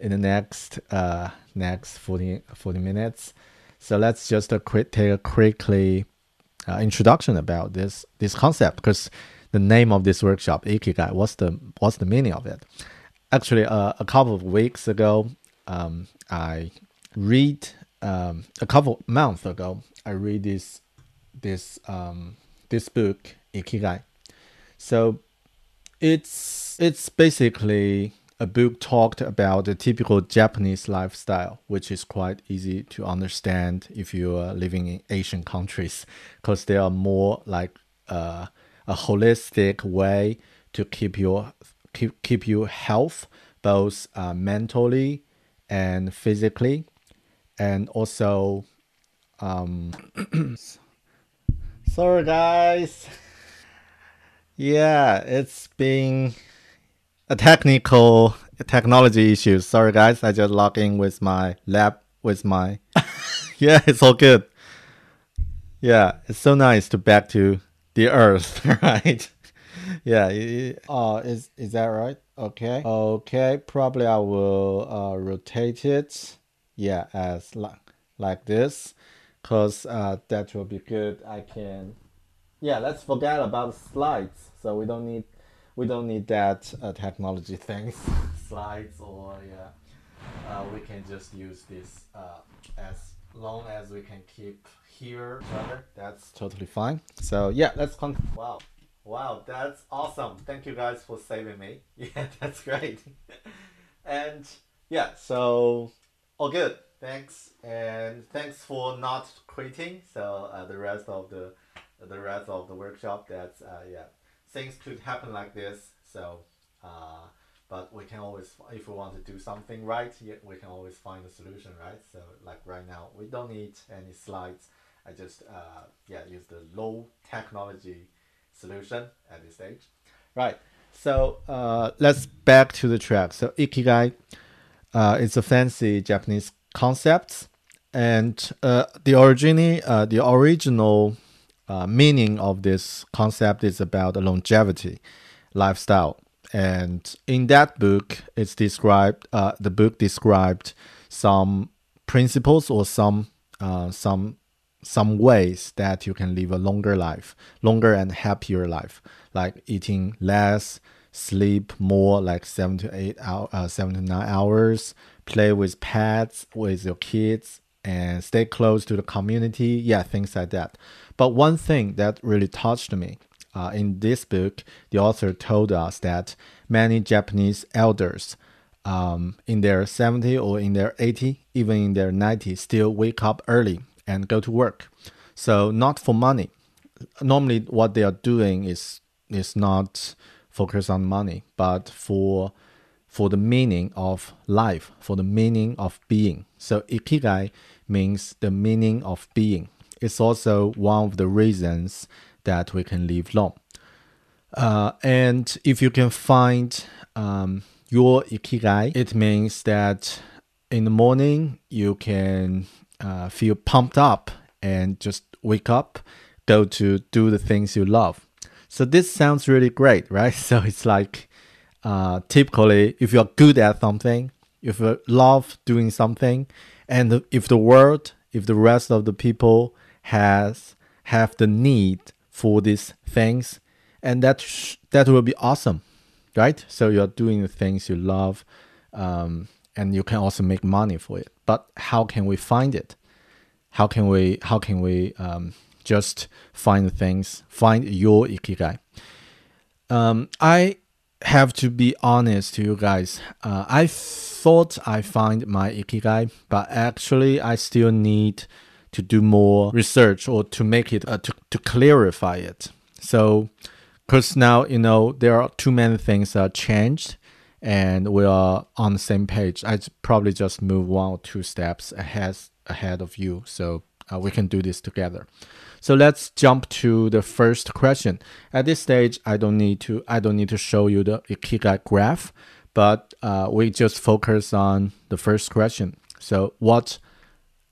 in the next uh, next 40, 40 minutes. So let's just a quick take a quickly uh, introduction about this this concept because the name of this workshop ikigai what's the what's the meaning of it actually uh, a couple of weeks ago um, i read um, a couple months ago, I read this this um, this book Ikigai. So it's it's basically a book talked about the typical Japanese lifestyle, which is quite easy to understand if you are living in Asian countries, because they are more like uh, a holistic way to keep your keep keep you health both uh, mentally and physically and also um sorry guys yeah it's been a technical technology issue sorry guys i just log in with my lab with my yeah, it's all good. Yeah, it's so nice to back to the earth, right? yeah. Uh, is is that right? Okay. Okay. Probably I will uh, rotate it. Yeah, as like like this, cause uh, that will be good. I can. Yeah, let's forget about slides. So we don't need we don't need that uh, technology things, slides or yeah. Uh, we can just use this uh, as long as we can keep here. That's totally fine. So yeah, let's con. Wow, wow, that's awesome. Thank you guys for saving me. Yeah, that's great. and yeah, so all good. Thanks and thanks for not quitting. So uh, the rest of the the rest of the workshop. That's uh, yeah, things could happen like this. So. Uh, but we can always if we want to do something right we can always find a solution right so like right now we don't need any slides i just uh, yeah use the low technology solution at this stage. Right. So uh, let's back to the track. So ikigai uh, it's a fancy japanese concept and uh, the origin uh, the original uh, meaning of this concept is about longevity lifestyle. And in that book it's described uh, the book described some principles or some uh, some some ways that you can live a longer life longer and happier life. Like eating less sleep more like seven to eight hour, uh, seven to nine hours play with pets with your kids and stay close to the community. Yeah things like that. But one thing that really touched me uh, in this book, the author told us that many Japanese elders um, in their 70 or in their 80, even in their 90, still wake up early and go to work. So not for money. Normally, what they are doing is is not focus on money, but for for the meaning of life, for the meaning of being. So ikigai means the meaning of being. It's also one of the reasons that we can live long. Uh, and if you can find um, your ikigai, it means that in the morning you can uh, feel pumped up and just wake up, go to do the things you love. So this sounds really great, right? So it's like uh, typically if you're good at something, if you love doing something, and if the world, if the rest of the people has have the need for these things, and that that will be awesome, right? So you're doing the things you love, um, and you can also make money for it. But how can we find it? How can we how can we um, just find things, find your ikigai? Um, I have to be honest to you guys. Uh, I thought I find my ikigai, but actually I still need to do more research or to make it uh, to, to clarify it so because now you know there are too many things that are changed and we are on the same page. I probably just move one or two steps ahead ahead of you. So uh, we can do this together. So let's jump to the first question. At this stage i don't need to i don't need to show you the ikigai graph but uh, we just focus on the first question. So what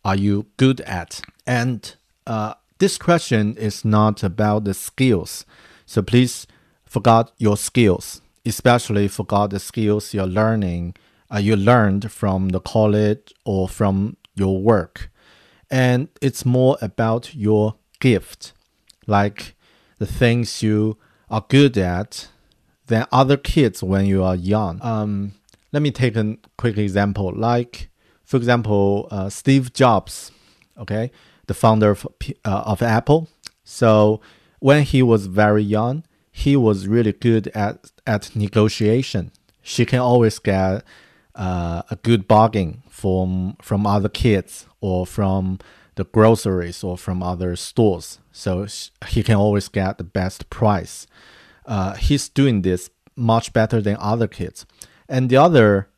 are you good at? And uh, this question is not about the skills. So please forget your skills, especially forget the skills you're learning, uh, you learned from the college or from your work. And it's more about your gift, like the things you are good at than other kids when you are young. Um, let me take a quick example. Like for example, uh, Steve Jobs, okay, the founder of, uh, of Apple. So when he was very young, he was really good at, at negotiation. She can always get uh, a good bargain from from other kids or from the groceries or from other stores. So he can always get the best price. Uh, he's doing this much better than other kids. And the other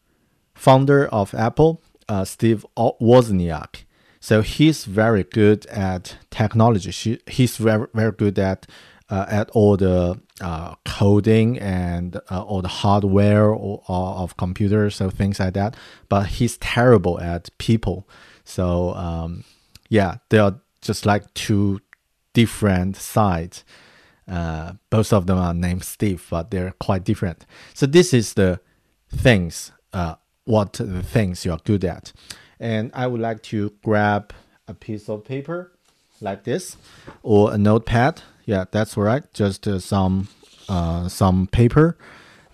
founder of Apple, uh, Steve Wozniak. So he's very good at technology. She, he's very very good at uh, at all the uh, coding and uh, all the hardware or, or, of computers, so things like that. But he's terrible at people. So um, yeah, they are just like two different sides. Uh, both of them are named Steve, but they're quite different. So this is the things, uh, what the things you are good at. And I would like to grab a piece of paper like this or a notepad. Yeah, that's right. Just uh, some uh, some paper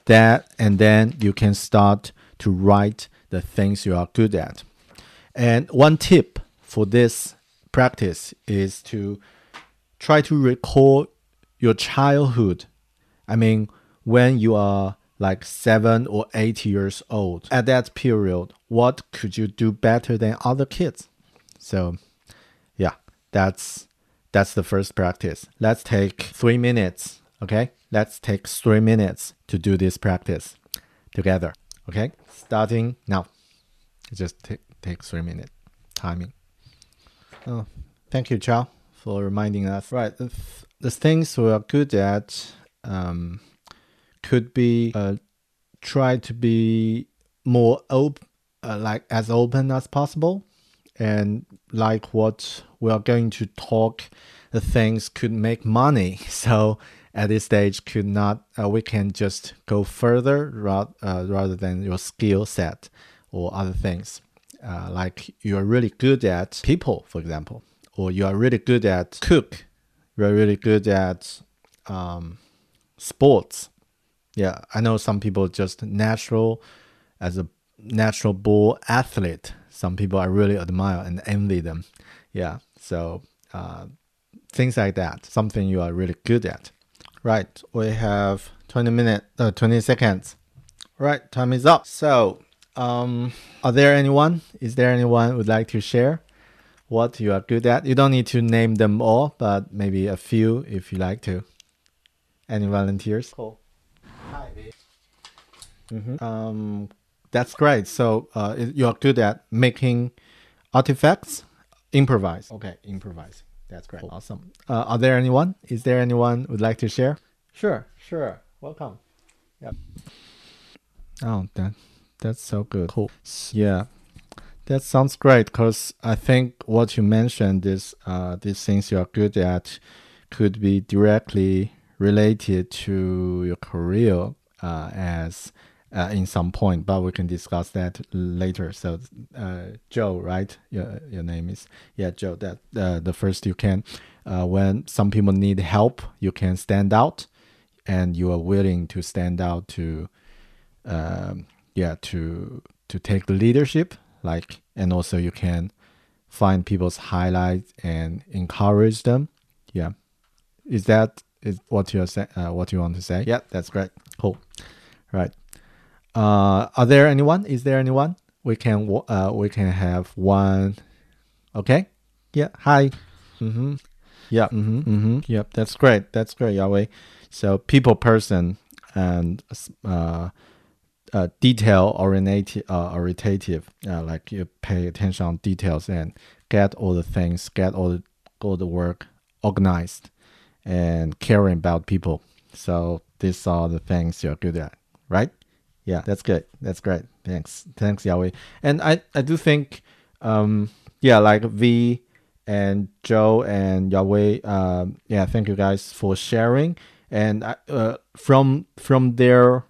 that, and then you can start to write the things you are good at. And one tip for this practice is to try to recall your childhood. I mean, when you are like seven or eight years old, at that period, what could you do better than other kids? So, yeah, that's that's the first practice. Let's take three minutes. Okay, let's take three minutes to do this practice together. Okay, starting now. Just take take three minutes. timing. Oh, thank you, Chow, for reminding us. Right, the, th- the things we are good at um, could be uh, try to be more open, uh, like as open as possible, and like what we are going to talk, the things could make money. So at this stage, could not uh, we can just go further rather uh, rather than your skill set or other things. Uh, like you are really good at people, for example, or you are really good at cook, you are really good at um, sports. Yeah, I know some people just natural as a natural bull athlete. Some people I really admire and envy them. Yeah, so uh, things like that. Something you are really good at. Right, we have 20 minutes, uh, 20 seconds. Right, time is up. So um, are there anyone? Is there anyone would like to share what you are good at? You don't need to name them all, but maybe a few if you like to. Any volunteers? Cool. Hi. Mm-hmm. Um, that's great. So uh, you are good at making artifacts. Improvise. Okay, improvise. That's great. Awesome. Uh, are there anyone? Is there anyone would like to share? Sure, sure. Welcome. Yep. Oh, that that's so good. Cool. Yeah. That sounds great because I think what you mentioned is uh, these things you are good at could be directly related to your career uh, as uh, in some point, but we can discuss that later. So, uh, Joe, right? Your your name is yeah, Joe. That uh, the first you can, uh, when some people need help, you can stand out, and you are willing to stand out to um, yeah to to take the leadership like and also you can find people's highlights and encourage them yeah is that is what you're saying uh, what you want to say yeah that's great cool right uh are there anyone? Is there anyone? We can uh we can have one. Okay? Yeah. Hi. Mm-hmm. Yeah. Mm-hmm, mm-hmm. yep. That's great. That's great yahweh. So people person and uh uh, detail oriented, uh, orientative, uh, like you pay attention on details and get all the things, get all the all the work organized, and caring about people. So these are the things you're good at, right? Yeah, that's good. That's great. Thanks, thanks, Yahweh. And I I do think, um, yeah, like V and Joe and Yahweh, um, yeah, thank you guys for sharing. And uh, from from their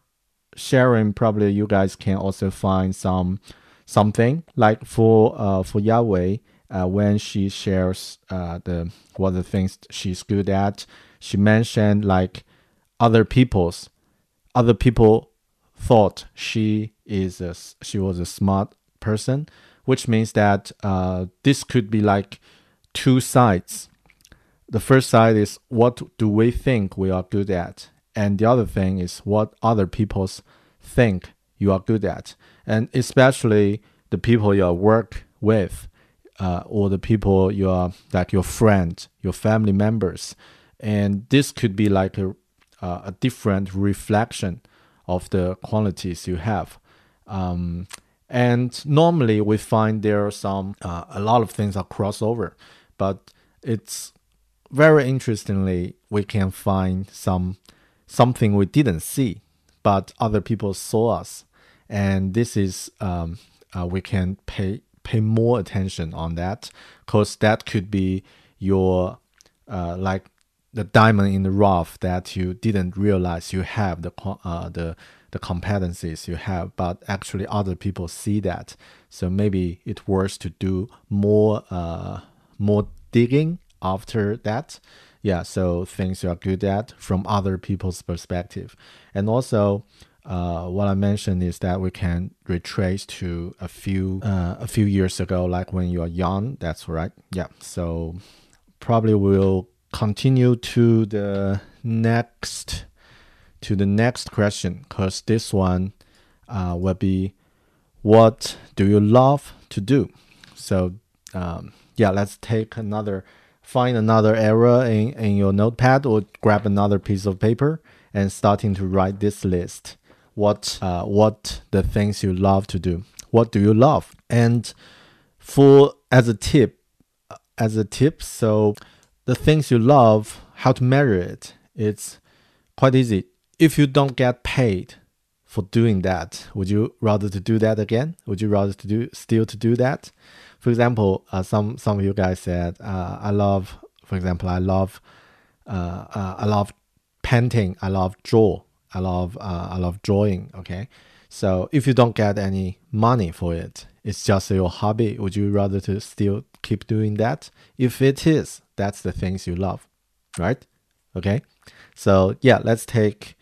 sharing, probably you guys can also find some something like for uh, for Yahweh uh, when she shares uh, the what the things she's good at. She mentioned like other people's other people thought she is a, she was a smart person, which means that uh, this could be like two sides. The first side is what do we think we are good at, and the other thing is what other people's think you are good at, and especially the people you work with, uh, or the people you are like your friend, your family members, and this could be like a uh, a different reflection of the qualities you have. Um, and normally we find there are some uh, a lot of things are crossover, but it's very interestingly we can find some something we didn't see but other people saw us, and this is um, uh, we can pay pay more attention on that because that could be your uh, like the diamond in the rough that you didn't realize you have the uh, the the competencies you have, but actually other people see that. So maybe it's worth to do more uh, more digging after that. Yeah, so things you are good at from other people's perspective, and also uh, what I mentioned is that we can retrace to a few uh, a few years ago, like when you are young. That's right. Yeah. So probably we'll continue to the next to the next question because this one uh, will be what do you love to do so um, yeah let's take another find another error in, in your notepad or grab another piece of paper and starting to write this list. What uh, what the things you love to do. What do you love? And for as a tip as a tip so the things you love how to measure it it's quite easy if you don't get paid for doing that, would you rather to do that again? Would you rather to do still to do that? For example, uh, some some of you guys said, uh, I love, for example, I love, uh, uh I love painting, I love draw, I love uh, I love drawing. Okay, so if you don't get any money for it, it's just your hobby. Would you rather to still keep doing that? If it is, that's the things you love, right? Okay, so yeah, let's take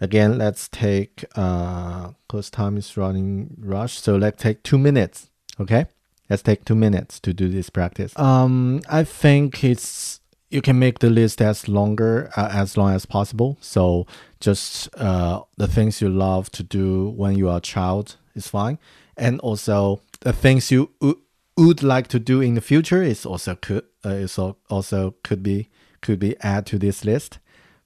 Again, let's take, uh, cause time is running rush. So let's take two minutes. Okay. Let's take two minutes to do this practice. Um, I think it's, you can make the list as longer, uh, as long as possible. So just, uh, the things you love to do when you are a child is fine. And also the things you would like to do in the future is also could, uh, is also could be, could be add to this list.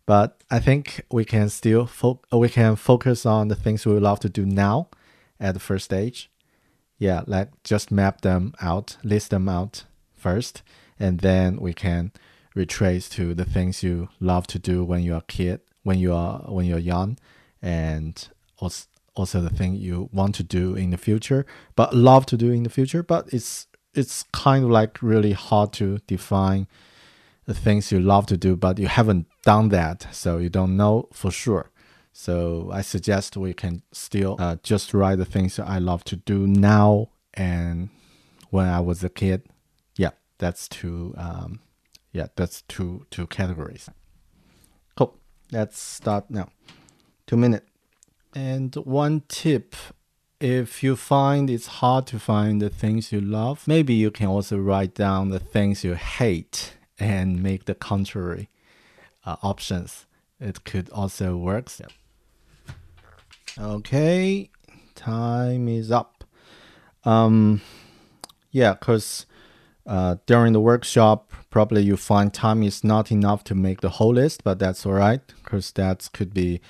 But I think we can still fo- we can focus on the things we love to do now at the first stage. Yeah, like just map them out, list them out first, and then we can retrace to the things you love to do when you're a kid, when you are when you're young, and also also the thing you want to do in the future, but love to do in the future. But it's it's kind of like really hard to define the things you love to do, but you haven't done that, so you don't know for sure. So I suggest we can still uh, just write the things I love to do now and when I was a kid. Yeah, that's two. Um, yeah, that's two two categories. Cool. Let's start now. Two minutes. And one tip if you find it's hard to find the things you love, maybe you can also write down the things you hate and make the contrary uh, options. It could also work. Okay, time is up. Um, yeah, because uh, during the workshop, probably you find time is not enough to make the whole list, but that's all right because that could be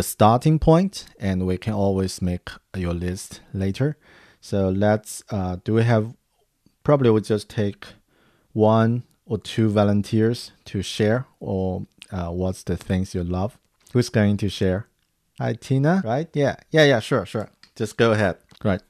the starting point, and we can always make your list later. So let's. Uh, do we have? Probably we'll just take one or two volunteers to share or uh, what's the things you love? Who's going to share? Hi, Tina. Right? Yeah. Yeah. Yeah. Sure. Sure. Just go ahead. Right.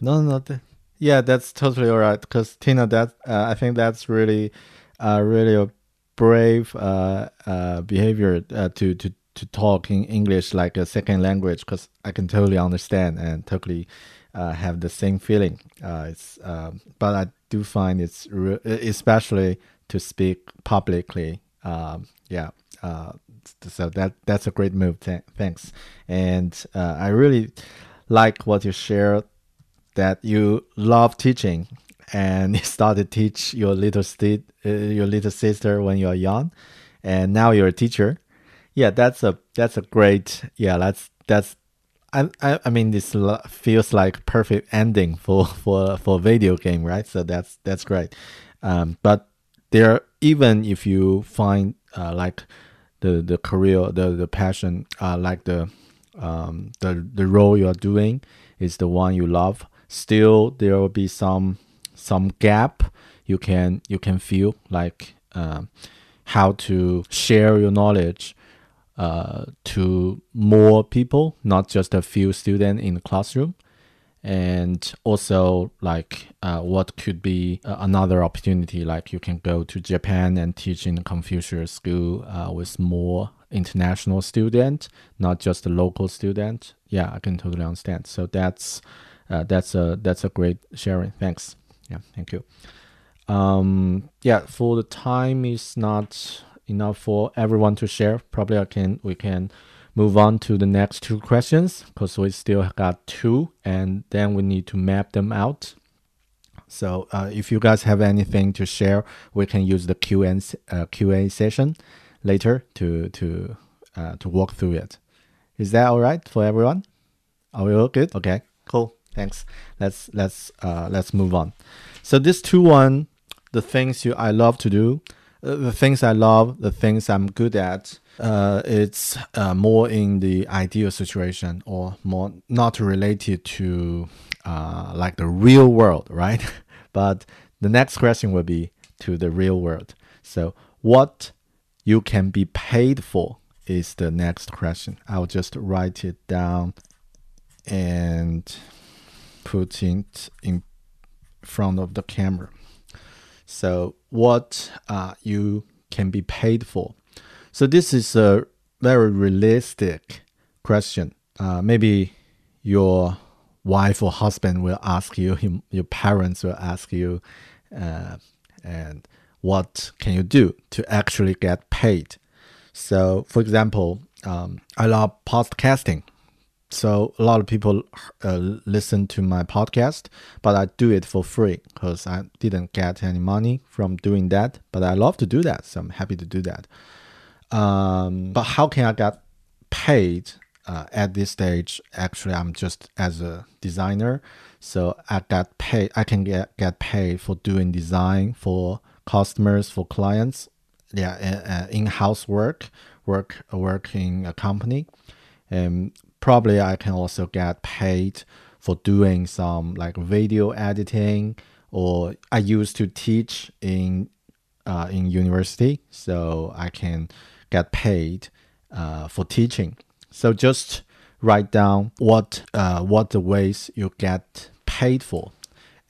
No, no. no yeah, that's totally all right. Because Tina, that uh, I think that's really, uh, really a brave uh, uh, behavior uh, to to to talk in English like a second language. Because I can totally understand and totally uh, have the same feeling. Uh, it's um, but I do find it's re- especially to speak publicly. Um, yeah. Uh, so that that's a great move. Th- thanks. And uh, I really like what you shared that you love teaching and you started teach your little st- uh, your little sister when you are young and now you're a teacher yeah that's a that's a great yeah that's that's I, I, I mean this feels like perfect ending for for for video game right? So that's that's great. Um, but there even if you find uh, like the the career the the passion uh, like the um, the the role you are doing is the one you love still there will be some some gap you can you can feel like um, how to share your knowledge uh, to more people not just a few students in the classroom. And also like uh, what could be uh, another opportunity like you can go to japan and teach in confucius school uh, with more international student not just a local student. Yeah i can totally understand. So that's uh, that's a that's a great sharing. Thanks. Yeah thank you. Um yeah for the time is not enough for everyone to share probably i can we can move on to the next two questions because we still got two and then we need to map them out. So uh, if you guys have anything to share, we can use the Q&A, uh, Q&A session later to to uh, to walk through it. Is that all right for everyone? Are we all good? Okay, cool. Thanks. Let's let's uh, let's move on. So this two one, the things you I love to do, uh, the things I love, the things I'm good at uh, it's uh, more in the ideal situation or more not related to uh, like the real world, right? but the next question will be to the real world. So, what you can be paid for is the next question. I'll just write it down and put it in front of the camera. So, what uh, you can be paid for so this is a very realistic question. Uh, maybe your wife or husband will ask you, your parents will ask you, uh, and what can you do to actually get paid? So, for example, um, I love podcasting. So a lot of people uh, listen to my podcast, but I do it for free because I didn't get any money from doing that. But I love to do that, so I'm happy to do that. Um, but how can I get paid uh, at this stage? Actually, I'm just as a designer, so I get paid. I can get get paid for doing design for customers, for clients. Yeah, uh, in-house work, work work in a company, and probably I can also get paid for doing some like video editing. Or I used to teach in uh, in university, so I can get paid uh, for teaching. So just write down what uh, what the ways you get paid for,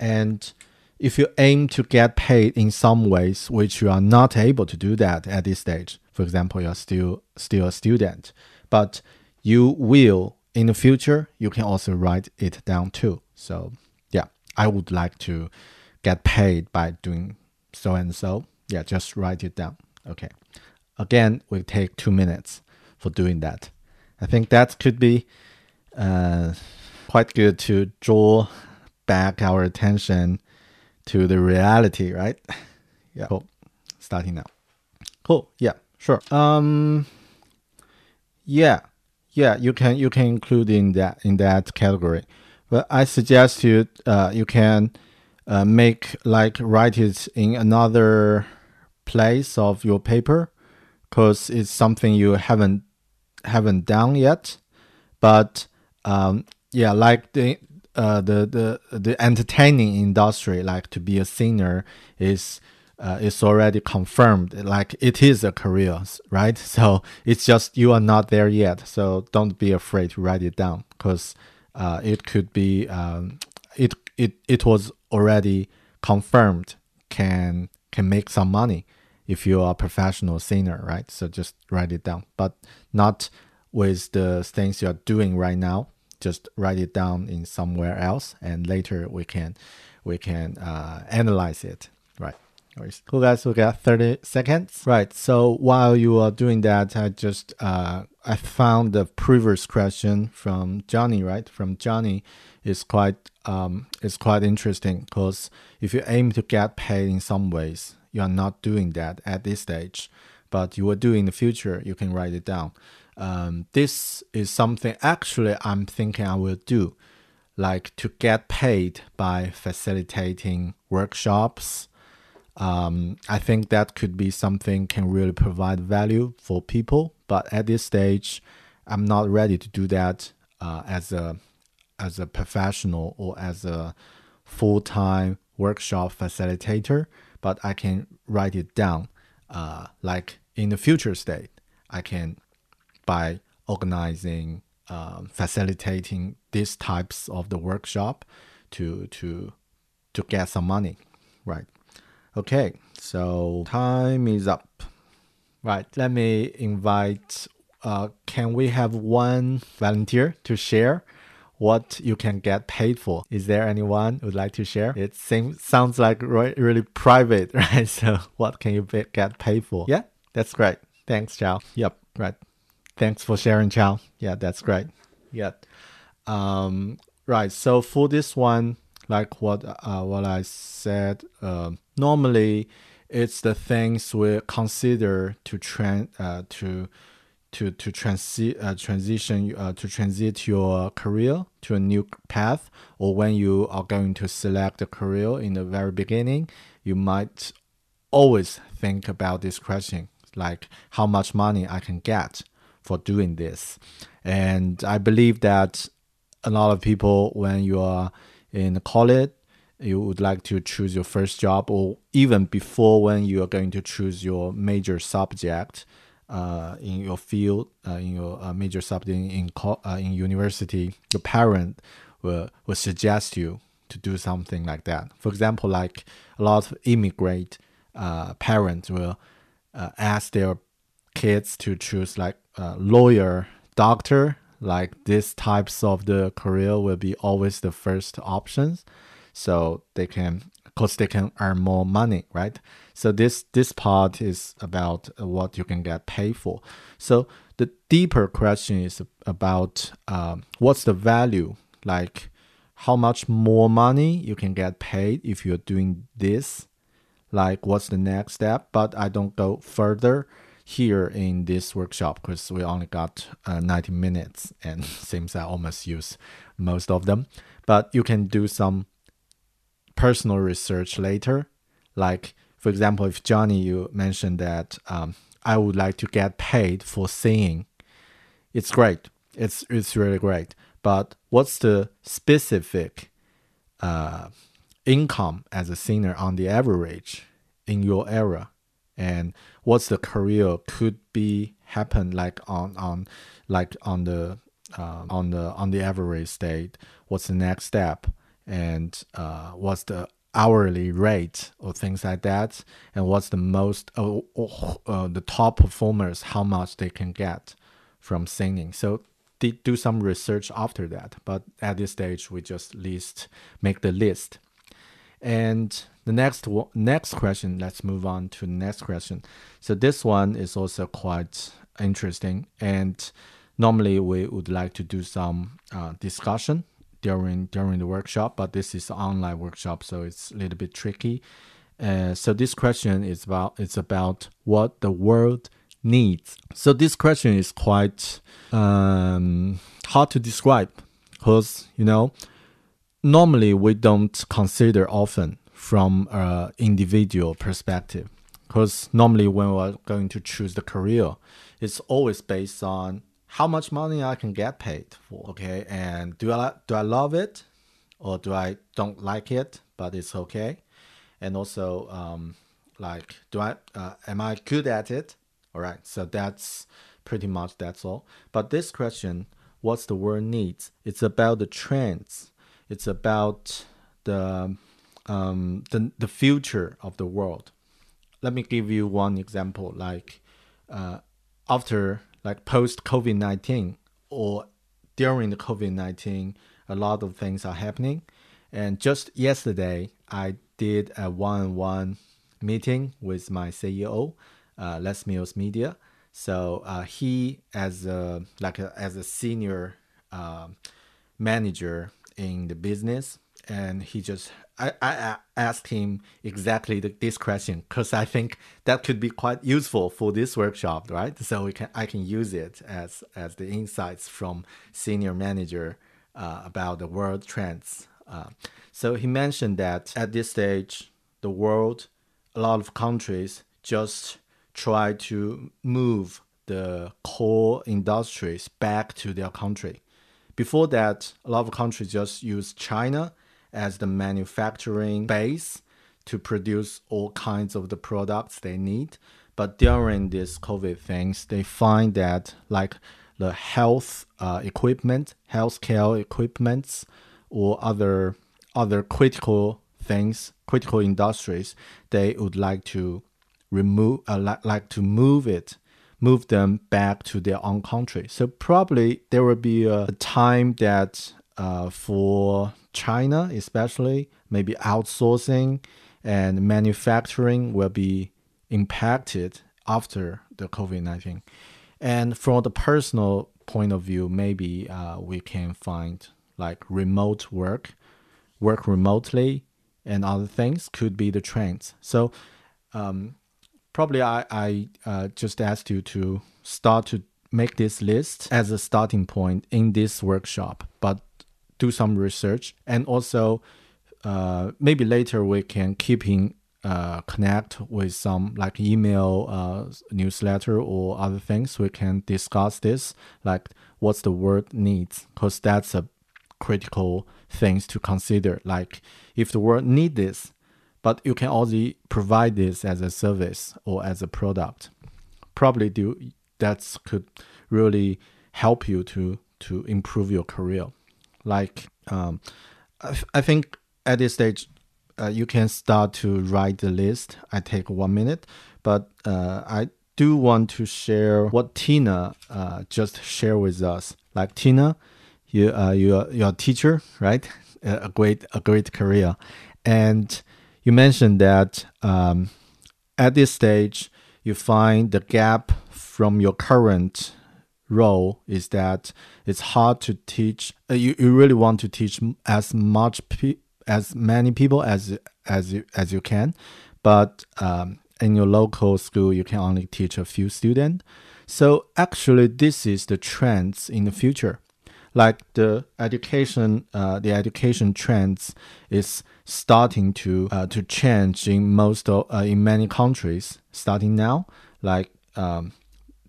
and if you aim to get paid in some ways which you are not able to do that at this stage, for example, you're still still a student, but you will in the future, you can also write it down too. So yeah, I would like to get paid by doing so and so. Yeah, just write it down. Okay. Again, we take two minutes for doing that. I think that could be uh, quite good to draw back our attention to the reality, right? yeah. Cool. Starting now. Cool. Yeah. Sure. Um. Yeah. Yeah. You can you can include in that in that category, but I suggest you uh you can uh, make like write it in another place of your paper because it's something you haven't haven't done yet. But um, yeah, like the uh, the the the entertaining industry, like to be a singer, is uh, is already confirmed. Like it is a career, right? So it's just you are not there yet. So don't be afraid to write it down because uh, it could be um, it it it was already confirmed can can make some money if you are a professional singer, right? So just write it down, but not with the things you're doing right now. Just write it down in somewhere else, and later we can we can uh, analyze it, right? Cool, guys. We got 30 seconds. Right. So while you are doing that, I just uh, I found the previous question from Johnny. Right, from Johnny, is quite um is quite interesting because if you aim to get paid in some ways, you are not doing that at this stage, but you will do in the future. You can write it down. Um, this is something actually I'm thinking I will do, like to get paid by facilitating workshops. Um, I think that could be something can really provide value for people. But at this stage, I'm not ready to do that uh, as a as a professional or as a full time workshop facilitator but I can write it down. Uh, like in the future state, I can by organizing um, facilitating these types of the workshop to to to get some money, right? Okay, so time is up. Right, let me invite. Uh, can we have one volunteer to share what you can get paid for? Is there anyone who'd like to share? It seems sounds like re- really private, right? So, what can you get paid for? Yeah, that's great. Thanks, Chow. Yep, right. Thanks for sharing, Chow. Yeah, that's great. Yeah. Um, right. So for this one, like what uh, what I said, uh, normally it's the things we consider to trend uh, to to to transi- uh, transition uh, to transit your career to a new path, or when you are going to select a career in the very beginning, you might always think about this question, like how much money I can get for doing this, and I believe that a lot of people when you are in college you would like to choose your first job or even before when you are going to choose your major subject uh, in your field uh, in your uh, major subject in uh, in university your parent will, will suggest you to do something like that. For example like a lot of immigrant uh, parents will uh, ask their kids to choose like lawyer doctor like these types of the career will be always the first options. So they can because they can earn more money right? So this this part is about what you can get paid for. So the deeper question is about um, what's the value? Like how much more money you can get paid if you're doing this? Like what's the next step? But i don't go further here in this workshop because we only got uh, 90 minutes and seems I almost use most of them. But you can do some personal research later. Like, for example, if Johnny, you mentioned that um, I would like to get paid for singing, it's great. It's, it's really great. But what's the specific uh, income as a singer on the average in your era? and what's the career could be happen like on on like on the uh, on the on the average state what's the next step? And uh, what's the hourly rate or things like that? And what's the most uh, uh, the top performers how much they can get from singing? So do some research after that but at this stage we just list make the list. And the next next question, let's move on to the next question. So this one is also quite interesting, and normally we would like to do some uh, discussion during during the workshop, but this is online workshop, so it's a little bit tricky. Uh, so this question is about it's about what the world needs. So this question is quite um, hard to describe because you know normally we don't consider often from an individual perspective. Because normally when we're going to choose the career it's always based on how much money i can get paid for okay? And do i do i love it or do i don't like it but it's okay? And also um, like do i uh, am i good at it? All right so that's pretty much that's all. But this question what's the world needs? It's about the trends. It's about the um, the the future of the world. Let me give you one example. Like uh, after like post COVID nineteen or during the COVID nineteen, a lot of things are happening. And just yesterday, I did a one-on-one meeting with my CEO, uh, Les Mills Media. So uh, he, as a like a, as a senior uh, manager in the business and he just I, I asked him exactly the, this question because I think that could be quite useful for this workshop, right? So we can I can use it as as the insights from senior manager uh, about the world trends. Uh, so he mentioned that at this stage, the world, a lot of countries just try to move the core industries back to their country. Before that, a lot of countries just use China as the manufacturing base to produce all kinds of the products they need. But during this COVID things, they find that like the health uh, equipment, healthcare equipments, or other other critical things, critical industries, they would like to remove, uh, like, like to move it, move them back to their own country. So probably there will be a, a time that uh, for China, especially, maybe outsourcing and manufacturing will be impacted after the COVID 19. And from the personal point of view, maybe uh, we can find like remote work, work remotely, and other things could be the trends. So, um, probably I, I uh, just asked you to start to make this list as a starting point in this workshop, but do some research and also uh, maybe later we can keep in uh, connect with some like email uh, newsletter or other things. We can discuss this like what's the world needs because that's a critical things to consider. Like if the world need this but you can also provide this as a service or as a product probably do that could really help you to to improve your career like um, I, I think at this stage uh, you can start to write the list. I take one minute but uh, i do want to share what tina uh, just shared with us. Like tina you uh, you're, a teacher right? A great a great career. And you mentioned that um, at this stage you find the gap from your current role is that it's hard to teach uh, you, you really want to teach as much pe- as many people as as you as you can. But um, in your local school you can only teach a few students. So actually this is the trends in the future. Like the education uh, the education trends is starting to uh, to change in most of, uh, in many countries starting now. Like um,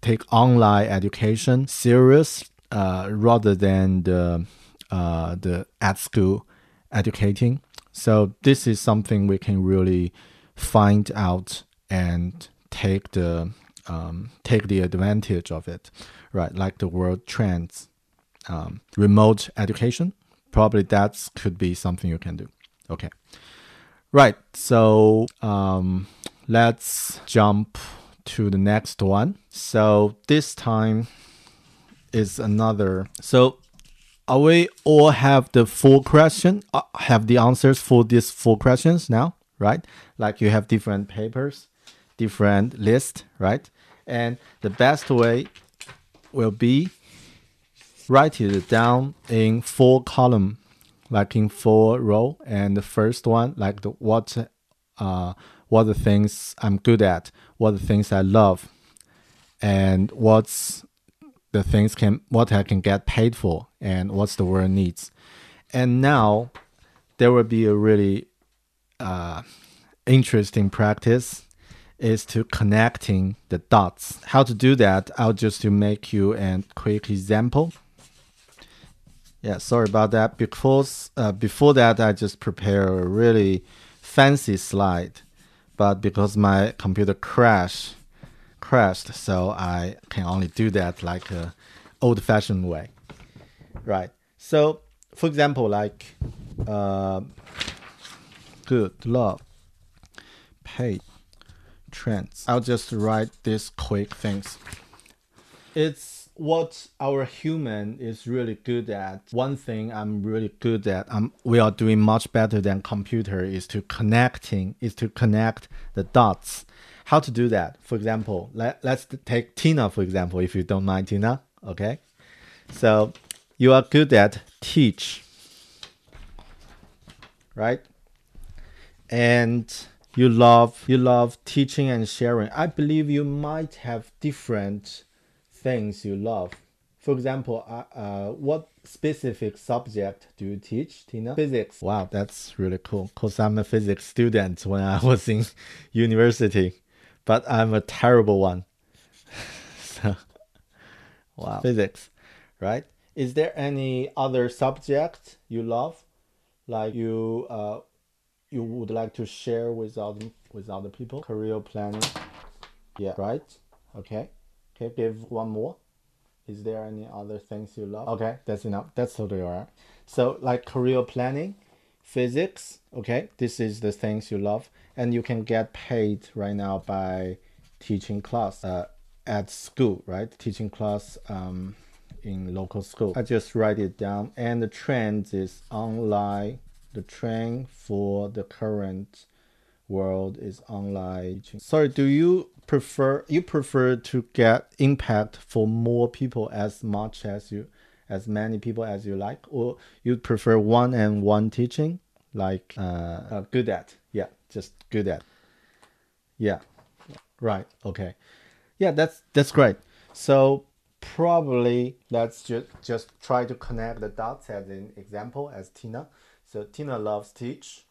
take online education serious uh, rather than the uh, the at school educating. So this is something we can really find out and take the um, take the advantage of it, right? Like the world trends, um, remote education. Probably that could be something you can do. Okay, right. So um, let's jump to the next one. So this time is another. So are we all have the full question? Uh, have the answers for these four questions now, right? Like you have different papers, different list, right? And the best way will be write it down in four column, like in four row. And the first one, like the what, uh, what the things I'm good at, what the things I love, and what's the things can what I can get paid for and what's the world needs. And now there will be a really uh, interesting practice is to connecting the dots. How to do that? I'll just to make you a quick example. Yeah, sorry about that. Because uh, before that, I just prepare a really fancy slide, but because my computer crashed, crashed, so I can only do that like a old-fashioned way, right? So, for example, like uh, good love, pay, trends. I'll just write these quick things. It's what our human is really good at. One thing I'm really good at, um, we are doing much better than computer is to connecting, is to connect the dots how to do that. For example, let, let's take Tina, for example, if you don't mind Tina. Okay. So you are good at teach, right? And you love you love teaching and sharing. I believe you might have different things you love. For example, uh, uh, what specific subject do you teach, Tina? Physics. Wow, that's really cool. Cause I'm a physics student when I was in university but I'm a terrible one. so, wow. Physics, right? Is there any other subject you love, like you uh, you would like to share with other with other people? Career planning. Yeah. Right. Okay. Okay. Give one more. Is there any other things you love? Okay, that's enough. That's totally alright. So like career planning, physics. Okay, this is the things you love, and you can get paid right now by teaching class uh, at school, right? Teaching class um, in local school. I just write it down, and the trend is online. The trend for the current world is online. Sorry, do you prefer you prefer to get impact for more people as much as you as many people as you like, or you prefer one and one teaching, like uh, uh, good at, yeah, just good at, yeah, right, okay, yeah, that's that's great. So probably let's just just try to connect the dots as an example as Tina. So Tina loves teach,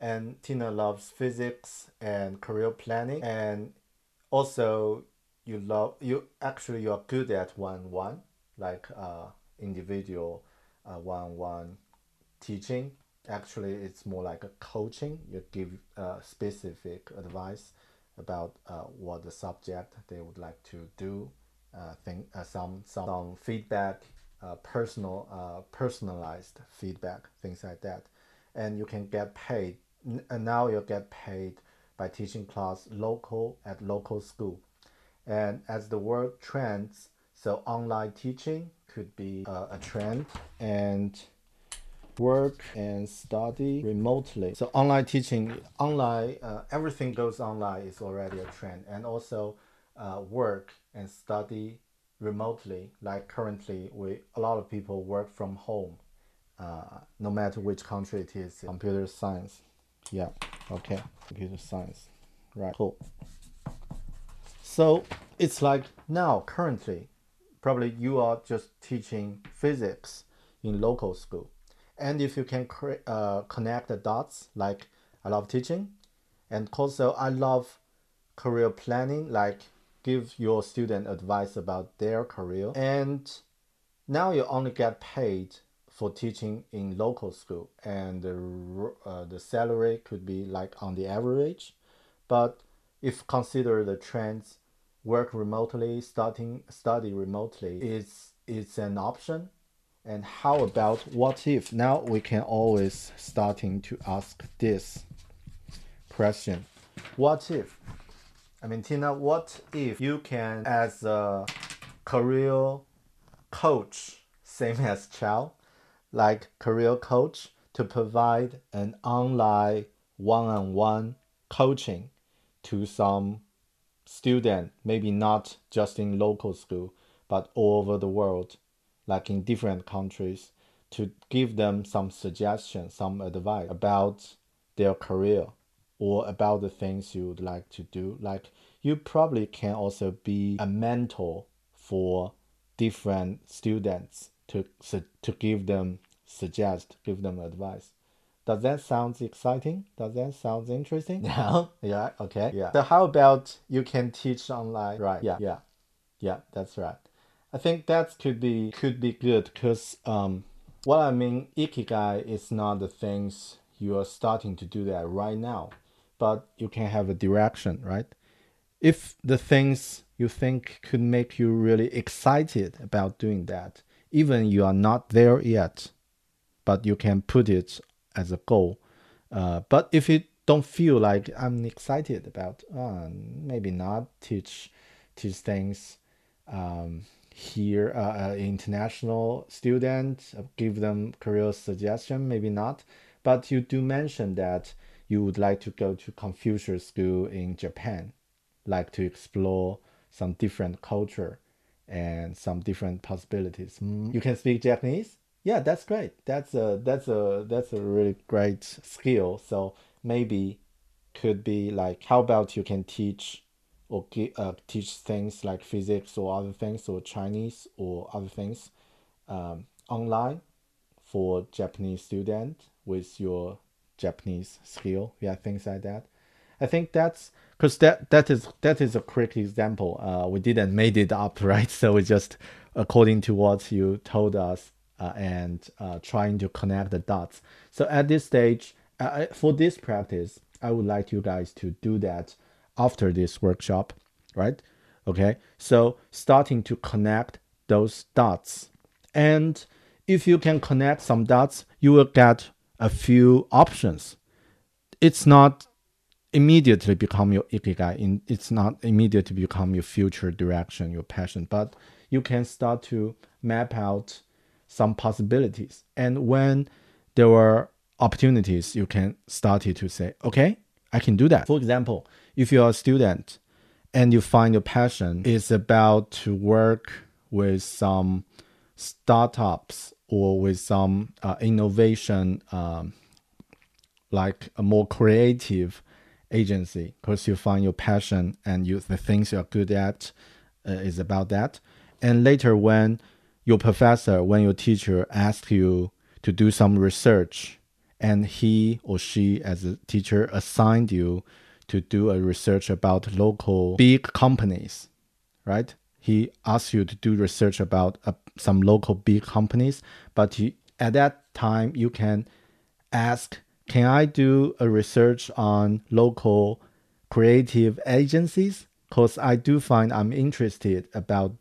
and Tina loves physics and career planning, and also you love you actually you are good at one one like uh individual uh, one-on-one teaching. Actually, it's more like a coaching. You give uh, specific advice about uh, what the subject they would like to do. Uh, think uh, some some feedback, uh, personal uh, personalized feedback, things like that, and you can get paid. And now you get paid by teaching class local at local school, and as the world trends, so online teaching could be uh, a trend and work and study remotely. So online teaching, online, uh, everything goes online is already a trend. And also uh, work and study remotely. Like currently, we a lot of people work from home, uh, no matter which country it is. Computer science, yeah, okay, computer science, right, cool. So it's like now currently probably you are just teaching physics in local school. And if you can uh, connect the dots, like I love teaching, and also I love career planning, like give your student advice about their career. And now you only get paid for teaching in local school, and the, uh, the salary could be like on the average. But if consider the trends work remotely, starting study remotely is is an option. And how about what if? Now we can always starting to ask this question. What if? I mean Tina, what if you can as a career coach, same as Chow, like career coach to provide an online one-on-one coaching to some student, maybe not just in local school, but all over the world, like in different countries, to give them some suggestions, some advice about their career or about the things you would like to do. Like you probably can also be a mentor for different students to to give them suggest, give them advice. Does that sound exciting? Does that sound interesting? Yeah. yeah. Okay. Yeah. So how about you can teach online? Right. Yeah. Yeah. Yeah. That's right. I think that could be could be good because um, what I mean ikigai is not the things you are starting to do that right now, but you can have a direction, right? If the things you think could make you really excited about doing that, even you are not there yet, but you can put it as a goal. Uh, but if you don't feel like I'm excited about, uh, maybe not teach teach things um, here, uh, uh international student, uh, give them career suggestion, maybe not. But you do mention that you would like to go to Confucius School in Japan, like to explore some different culture and some different possibilities. Mm, you can speak Japanese? yeah, that's great. That's a that's a that's a really great skill. So maybe could be like how about you can teach or uh, teach things like physics or other things or Chinese or other things um, online for Japanese student with your Japanese skill. Yeah, things like that. I think that's because that that is that is a quick example. Uh, we didn't made it up, right? So we just according to what you told us uh, and uh, trying to connect the dots. So at this stage, uh, for this practice, I would like you guys to do that after this workshop, right? Okay, so starting to connect those dots. And if you can connect some dots, you will get a few options. It's not immediately become your ikigai. In, it's not immediately become your future direction, your passion, but you can start to map out some possibilities. And when there were opportunities, you can start to say, okay, I can do that. For example, if you're a student and you find your passion is about to work with some startups or with some uh, innovation, um, like a more creative agency, because you find your passion and you the things you're good at uh, is about that. And later, when your professor, when your teacher asks you to do some research, and he or she, as a teacher, assigned you to do a research about local big companies, right? He asked you to do research about uh, some local big companies, but you, at that time you can ask, can I do a research on local creative agencies? Because I do find I'm interested about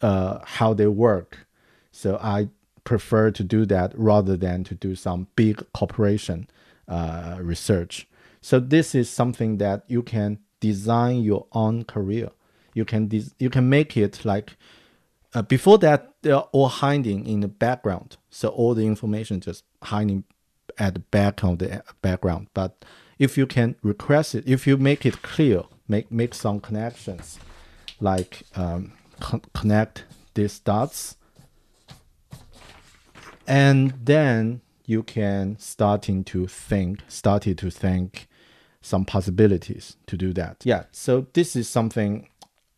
uh, how they work. So I prefer to do that rather than to do some big corporation uh, research. So this is something that you can design your own career. You can you can make it like uh, before that they're all hiding in the background. So all the information just hiding at the back of the background. But if you can request it, if you make it clear, make make some connections, like um, co connect these dots, and then you can starting to think, started to think some possibilities to do that. Yeah, so this is something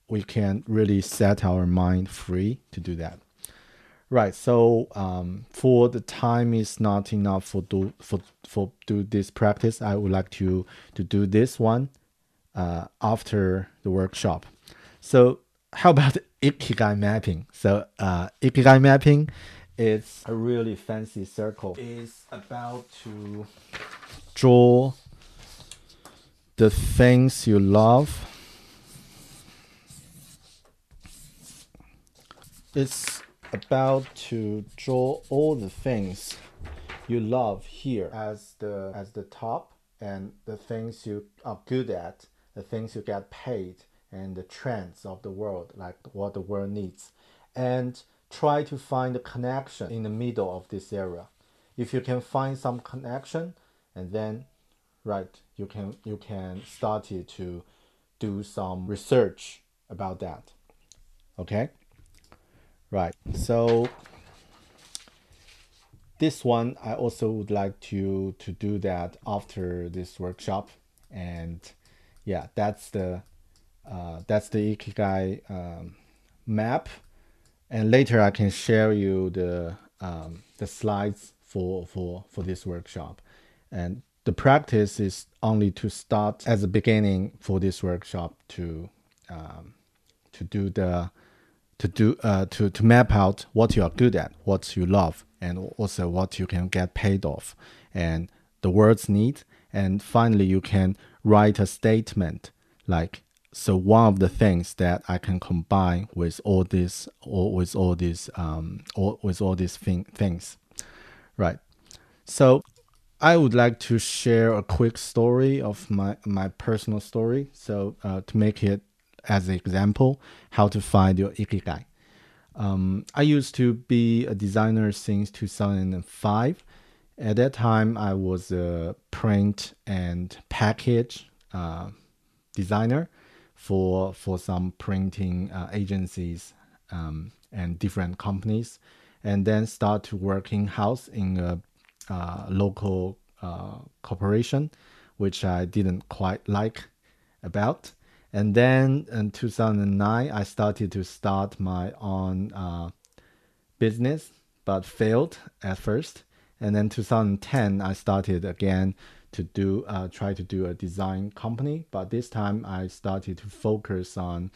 we can really set our mind free to do that. Right. So um, for the time is not enough for do for for do this practice. I would like to to do this one uh, after the workshop. So how about ikigai mapping? So uh, ikigai mapping is a really fancy circle. It's about to draw the things you love. It's about to draw all the things you love here as the as the top and the things you are good at, the things you get paid and the trends of the world, like what the world needs. And try to find a connection in the middle of this area. If you can find some connection and then right you can you can start to do some research about that okay right. So this one i also would like to to do that after this workshop. And yeah that's the uh, that's the ikigai um, map. And later i can share you the um, the slides for for for this workshop. And the practice is only to start as a beginning for this workshop to um, to do the to do uh, to to map out what you are good at, what you love, and also what you can get paid off, and the words need. And finally, you can write a statement like so. One of the things that I can combine with all this, or with all these, um, or with all these thing, things, right? So I would like to share a quick story of my, my personal story. So, uh, to make it as an example, how to find your ikigai. Um, I used to be a designer since 2005. At that time, I was a print and package uh, designer for for some printing uh, agencies um, and different companies, and then start to work in house in a uh, local uh, corporation, which I didn't quite like about. And then in 2009, I started to start my own uh, business, but failed at first. And then 2010, I started again to do uh, try to do a design company, but this time I started to focus on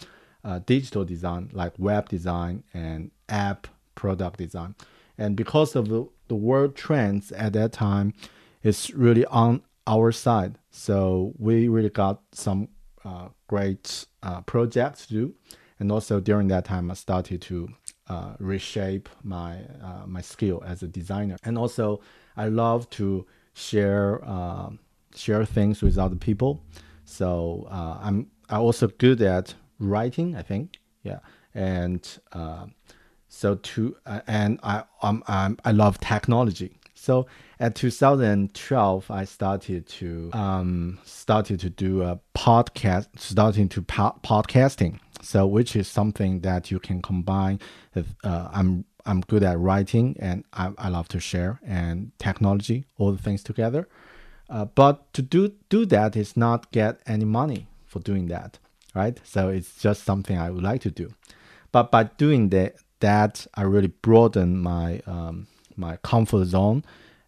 uh, digital design, like web design and app product design. And because of the, the world trends at that time, it's really on our side. So we really got some uh, great uh, projects to do. And also during that time, I started to uh, reshape my uh, my skill as a designer. And also, I love to share uh, share things with other people. So uh, I'm I also good at writing. I think, yeah, and uh, so to and I um, I'm, I love technology. So at 2012, I started to um, started to do a podcast, starting to po- podcasting. So which is something that you can combine. With, uh, I'm I'm good at writing and I, I love to share and technology, all the things together. Uh, but to do do that is not get any money for doing that, right? So it's just something I would like to do. But by doing that, that I really broaden my um, my comfort zone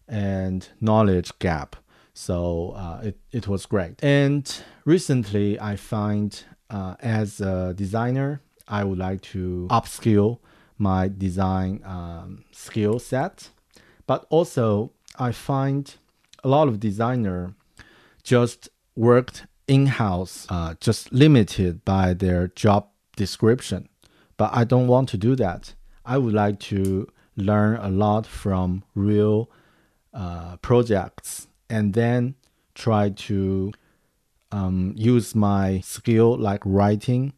and knowledge gap. So uh, it, it was great. And recently, I find uh, as a designer, I would like to upskill my design um, skill set. But also, I find a lot of designer just worked in-house, uh, just limited by their job description. But I don't want to do that. I would like to learn a lot from real uh, projects and then try to um, use my skill like writing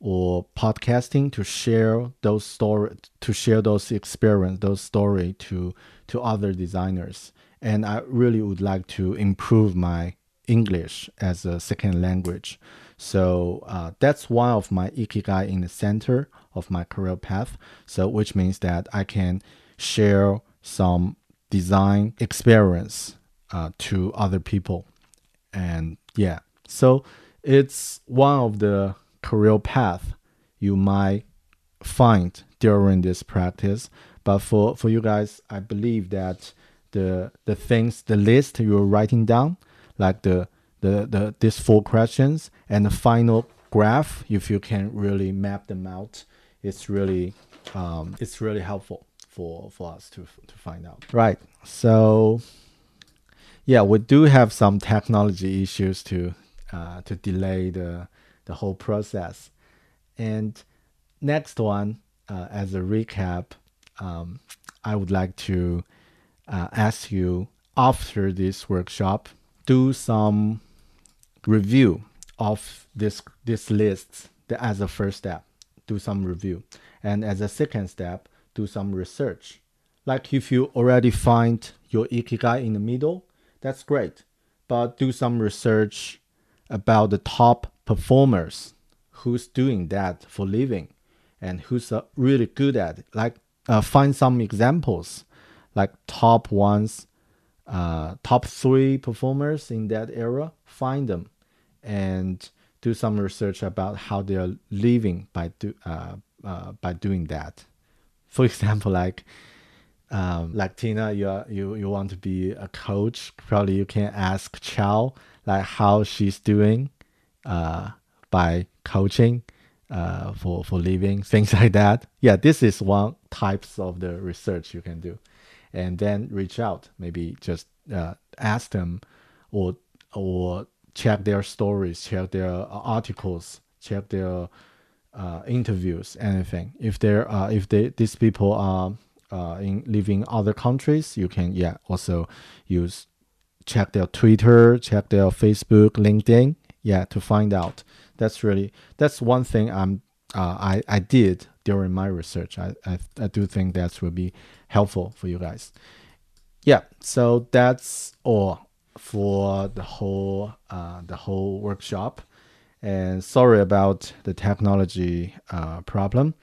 or podcasting to share those story to share those experience those story to to other designers. And i really would like to improve my english as a second language. So uh, that's one of my ikigai in the center of my career path so which means that i can share some design experience uh, to other people and yeah so it's one of the career path you might find during this practice. But for, for you guys, I believe that the the things, the list you're writing down, like the the, the these four questions and the final graph, if you can really map them out, it's really um, it's really helpful for for us to to find out. Right. So yeah, we do have some technology issues to uh, to delay the the whole process. And next one, uh, as a recap, um, I would like to uh, ask you after this workshop, do some review of this this list as a first step. Do some review, and as a second step, do some research. Like if you already find your ikigai in the middle, that's great. But do some research about the top performers who's doing that for living and who's uh, really good at it. Like uh, find some examples, like top ones, uh, top three performers in that era. Find them and do some research about how they're living by do uh, uh, by doing that. For example, like um, like Tina, you are, you you want to be a coach. Probably you can ask Chow like how she's doing uh, by coaching uh, for for living things like that. Yeah, this is one types of the research you can do, and then reach out. Maybe just uh, ask them, or or check their stories, check their articles, check their uh, interviews, anything. If there uh, if they these people are uh, in living other countries, you can yeah also use check their Twitter, check their Facebook, LinkedIn, yeah, to find out. That's really that's one thing I'm uh, I I did during my research. I, I I do think that will be helpful for you guys. Yeah, so that's all for the whole uh, the whole workshop. And sorry about the technology uh, problem.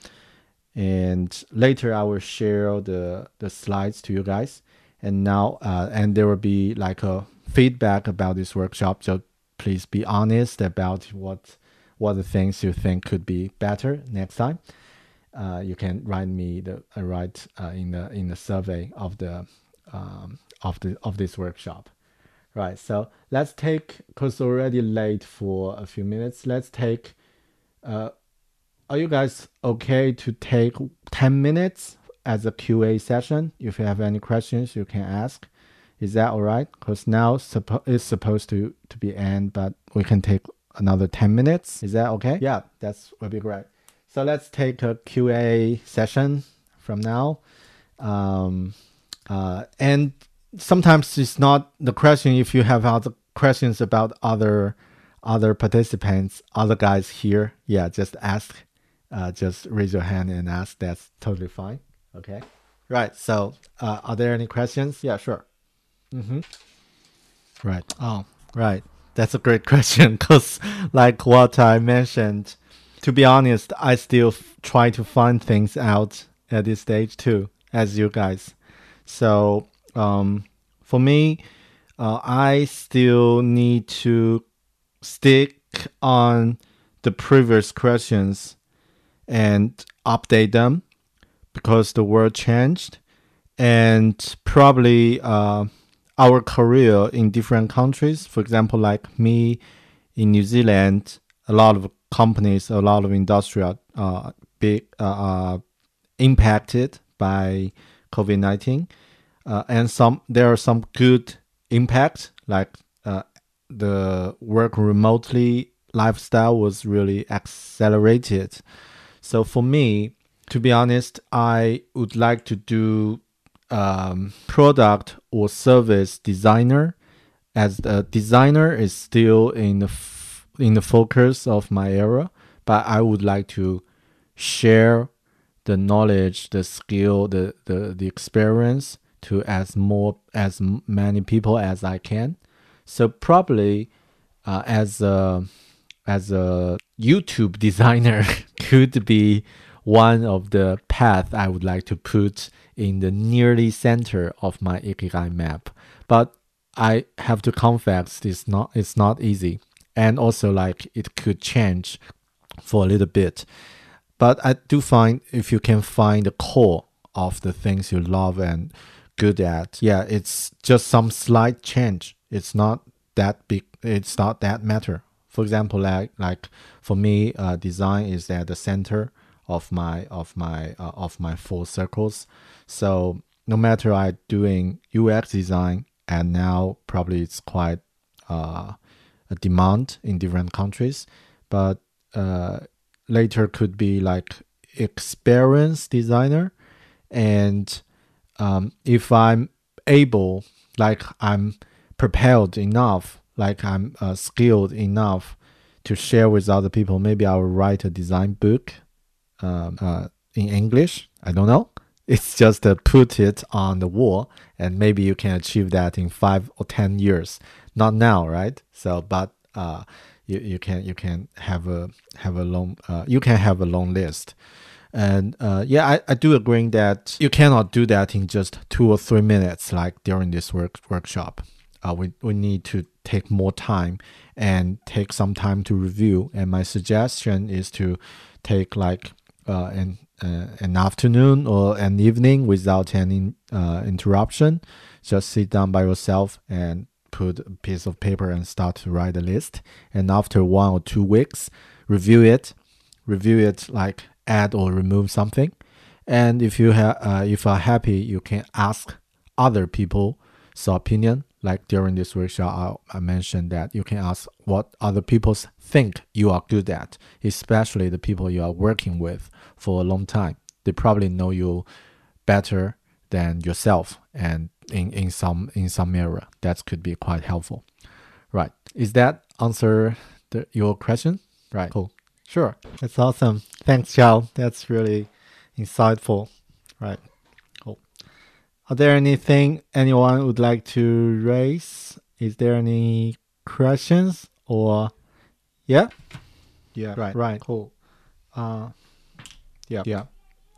And later I will share the the slides to you guys. And now uh, and there will be like a feedback about this workshop. So please be honest about what what the things you think could be better next time. Uh, you can write me the uh, write uh, in the in the survey of the um, of the of this workshop. Right. So let's take because already late for a few minutes. Let's take. Uh, are you guys okay to take ten minutes as a QA session? If you have any questions, you can ask. Is that all right? Because now suppo- it's supposed to to be end, but we can take another ten minutes. Is that okay? Yeah, that's will be great. So let's take a Q&A session from now. Um, uh, and sometimes it's not the question if you have other questions about other other participants, other guys here, yeah, just ask. Uh, just raise your hand and ask. That's totally fine. Okay. Right. So, uh, are there any questions? Yeah, sure. Mm-hmm. Right. Oh, right. That's a great question because, like what I mentioned, to be honest, I still try to find things out at this stage too, as you guys. So, um, for me, uh, I still need to stick on the previous questions and update them because the world changed and probably uh, our career in different countries for example like me in new zealand a lot of companies a lot of industry are uh, big uh, impacted by covid-19 uh, and some there are some good impacts like uh, the work remotely lifestyle was really accelerated so for me to be honest, I would like to do um, product or service designer. As the designer is still in the in the focus of my era, but I would like to share the knowledge, the skill, the the, the experience to as more as many people as I can. So probably uh, as a as a YouTube designer could be one of the path I would like to put in the nearly center of my ikigai map. But I have to confess it's not it's not easy. And also like it could change for a little bit. But I do find if you can find the core of the things you love and good at, yeah, it's just some slight change. It's not that big it's not that matter. For example, like like for me, uh, design is at the center of my of my uh, of my four circles. So no matter I doing UX design, and now probably it's quite uh, a demand in different countries, but uh, later could be like experience designer, and um, if I'm able, like I'm prepared enough, like I'm uh, skilled enough to share with other people, maybe I will write a design book um, uh, in English. I don't know. It's just uh, put it on the wall, and maybe you can achieve that in five or ten years. Not now, right? So, but uh, you, you can you can have a have a long uh, you can have a long list. And uh, yeah, I, I do agree that you cannot do that in just two or three minutes, like during this work workshop. Uh, we, we need to take more time and take some time to review. And my suggestion is to take like uh, an uh, an afternoon or an evening without any uh, interruption. Just sit down by yourself and put a piece of paper and start to write a list. And after one or two weeks, review it, review it like add or remove something. And if you have, uh, if are happy, you can ask other people's opinion like during this workshop, I, I mentioned that you can ask what other people think you are good at, especially the people you are working with for a long time. They probably know you better than yourself, and in, in some in some area, that could be quite helpful. Right? Is that answer the, your question? Right. Cool. Sure. That's awesome. Thanks, Chow. That's really insightful. Right. Cool. Are there anything anyone would like to raise? Is there any questions or yeah? Yeah. Right. Right. Cool. Uh yeah. Yeah.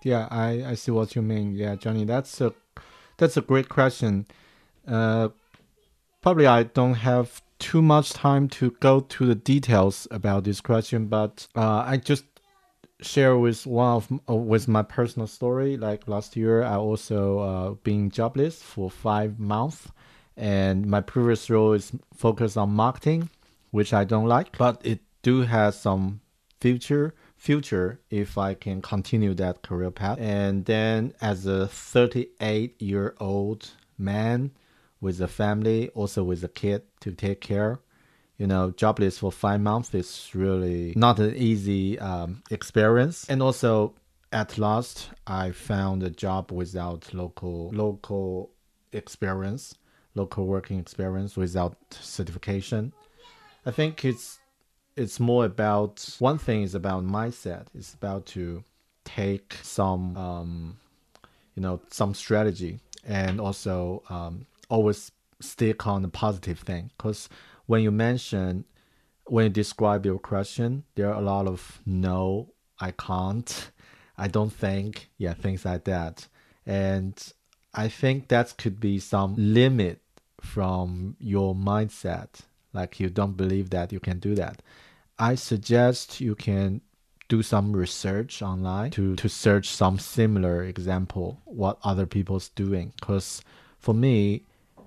Yeah, I, I see what you mean. Yeah, Johnny, that's a that's a great question. Uh probably I don't have too much time to go to the details about this question, but uh, I just share with one of uh, with my personal story. Like last year, I also uh, been jobless for five months, and my previous role is focused on marketing, which I don't like, but it do have some future future if I can continue that career path. And then as a 38 year old man with a family, also with a kid to take care, you know, jobless for five months is really not an easy um, experience. And also, at last, I found a job without local local experience, local working experience, without certification. I think it's it's more about one thing is about mindset. It's about to take some um, you know some strategy and also um, always stick on the positive thing. Because when you mention when you describe your question there are a lot of no i can't. I don't think yeah things like that. And i think that could be some limit from your mindset. Like you don't believe that you can do that. I suggest you can do some research online to, to search some similar example what other people's doing. Because for me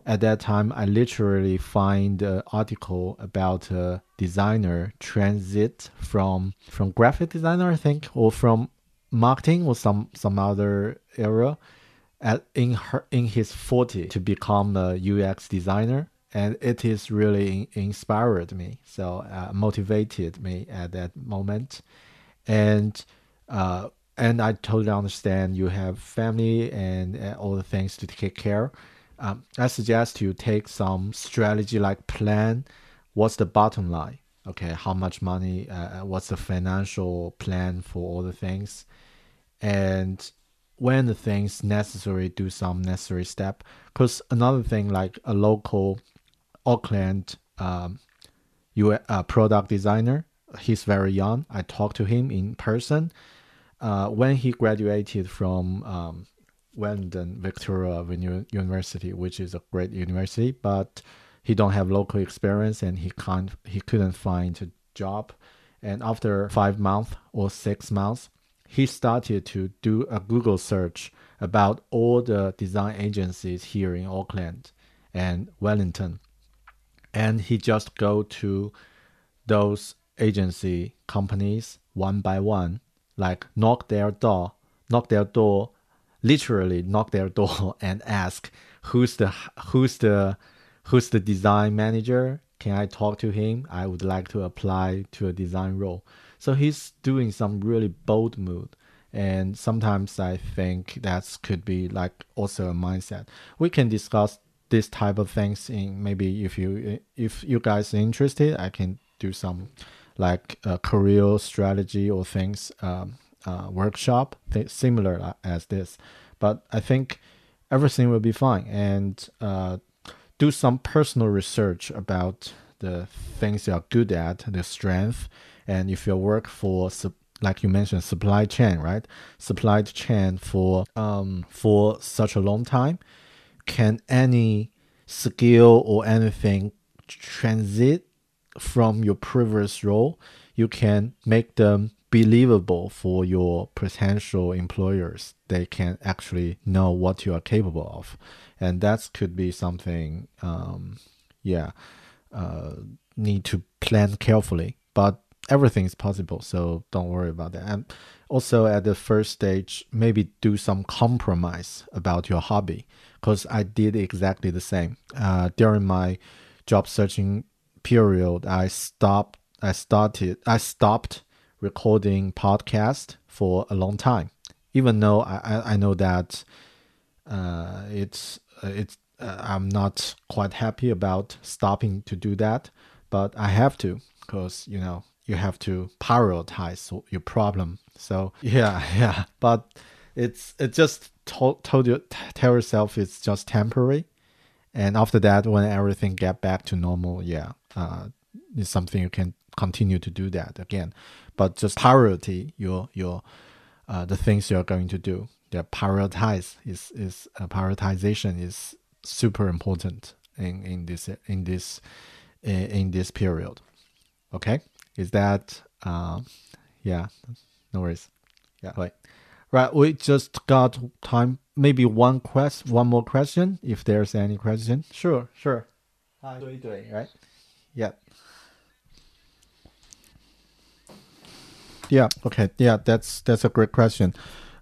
at that time i literally find an article about a designer transit from from graphic designer i think or from marketing or some some other area at in her in his 40 to become a ux designer. And it is really inspired me. So uh, motivated me at that moment. And uh, and I totally understand you have family and, and all the things to take care. Um, I suggest you take some strategy like plan. What's the bottom line? Okay, how much money? Uh, uh what's the financial plan for all the things? And when the things necessary, do some necessary step. Because another thing, like a local Auckland um, uh, product designer, he's very young. I talked to him in person uh, when he graduated from um, Wellington Victoria University, which is a great university, but he don't have local experience and he can't he couldn't find a job. And after five months or six months, he started to do a Google search about all the design agencies here in Auckland and Wellington. And he just go to those agency companies one by one, like knock their door, knock their door, literally knock their door and ask who's the who's the who's the design manager? Can I talk to him? I would like to apply to a design role. So he's doing some really bold move. And sometimes I think that could be like also a mindset. We can discuss this type of things in maybe if you if you guys are interested, I can do some like a career strategy or things um, uh, workshop th- similar as this. But i think everything will be fine. And uh, do some personal research about the things you're good at the strength and if you work for like you mentioned supply chain right? Supply chain for um for such a long time. Can any skill or anything transit from your previous role, you can make them believable for your potential employers. They can actually know what you are capable of, and that could be something. Um, yeah, uh, need to plan carefully, but everything is possible, so don't worry about that. And also at the first stage, maybe do some compromise about your hobby, because I did exactly the same uh, during my job searching period, I stopped. I started. I stopped recording podcast for a long time, even though I I know that uh, it's uh, it's uh, I'm not quite happy about stopping to do that, but I have to because you know you have to prioritize your problem. So yeah, yeah, but it's it just told, told you tell yourself it's just temporary, and after that when everything get back to normal, yeah, uh, is something you can continue to do that again, but just priority your your uh, the things you're going to do. The prioritize is is uh, prioritization is super important in in this in this in, in this period. Okay, is that uh, yeah? No worries. Yeah, right. Right, we just got time. Maybe one quest, one more question, if there's any question. Sure, sure. Hi, right? Yeah. Yeah. Okay. Yeah. That's that's a great question.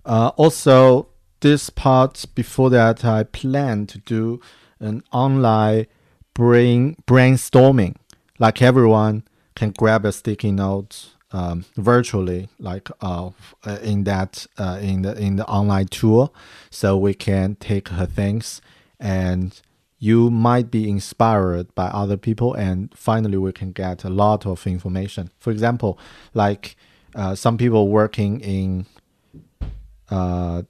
Uh, also, this part before that, I plan to do an online brain brainstorming, like everyone can grab a sticky note um, virtually, like uh, in that uh, in the in the online tool, so we can take her things, and you might be inspired by other people, and finally we can get a lot of information. For example, like uh, some people working in uh,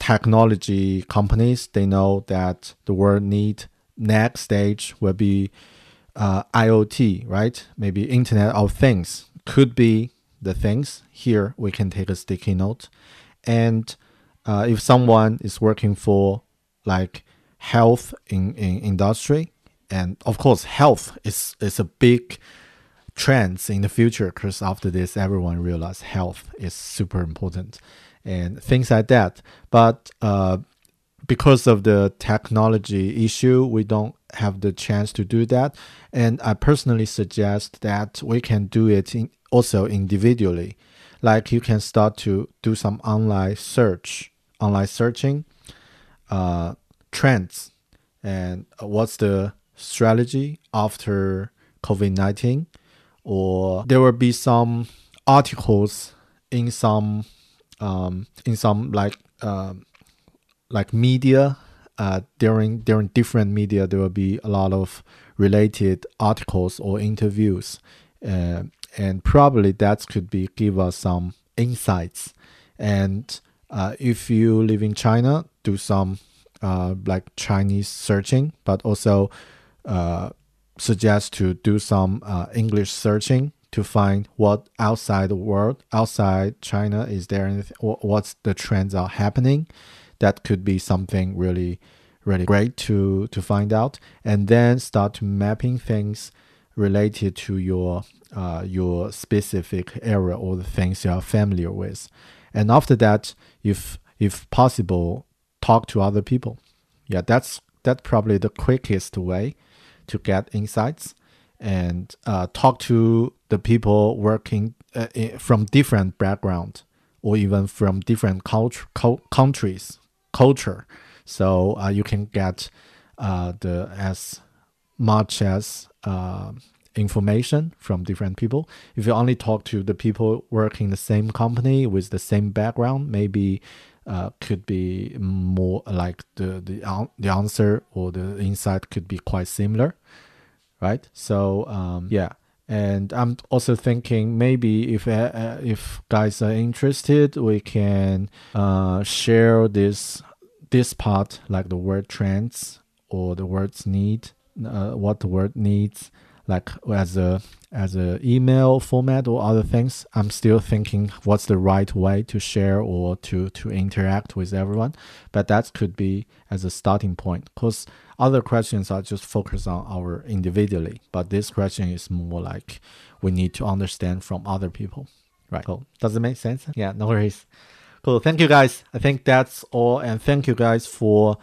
technology companies, they know that the world need next stage will be uh, IoT, right? Maybe Internet of Things could be the things. Here we can take a sticky note, and uh, if someone is working for like health in, in industry, and of course health is is a big trends in the future because after this everyone realized health is super important and things like that. But uh, because of the technology issue we don't have the chance to do that. And i personally suggest that we can do it in, also individually. Like you can start to do some online search online searching uh, trends. And what's the strategy after covid-19 or there will be some articles in some um, in some like uh, like media uh, during during different media there will be a lot of related articles or interviews. Uh, and probably that could be give us some insights. And uh, if you live in China do some uh, like Chinese searching but also uh, suggest to do some uh, English searching to find what outside the world, outside China, is there anything, what's the trends are happening. That could be something really, really great to to find out, and then start mapping things related to your uh, your specific area or the things you are familiar with, and after that, if if possible, talk to other people. Yeah, that's that's probably the quickest way to get insights and uh, talk to the people working uh, from different background or even from different culture, countries culture. So uh, you can get uh, the as much as uh, information from different people. If you only talk to the people working the same company with the same background maybe uh, could be more like the the the answer or the insight could be quite similar, right? So um, yeah, and I'm also thinking maybe if uh, uh, if guys are interested, we can uh, share this this part like the word trends or the words need, uh, what the word needs, like as a as a email format or other things i'm still thinking what's the right way to share or to to interact with everyone. But that could be as a starting point because other questions are just focused on our individually but this question is more like we need to understand from other people. Right. Cool. Does it make sense? Yeah no worries. Cool. Thank you guys. I think that's all and thank you guys for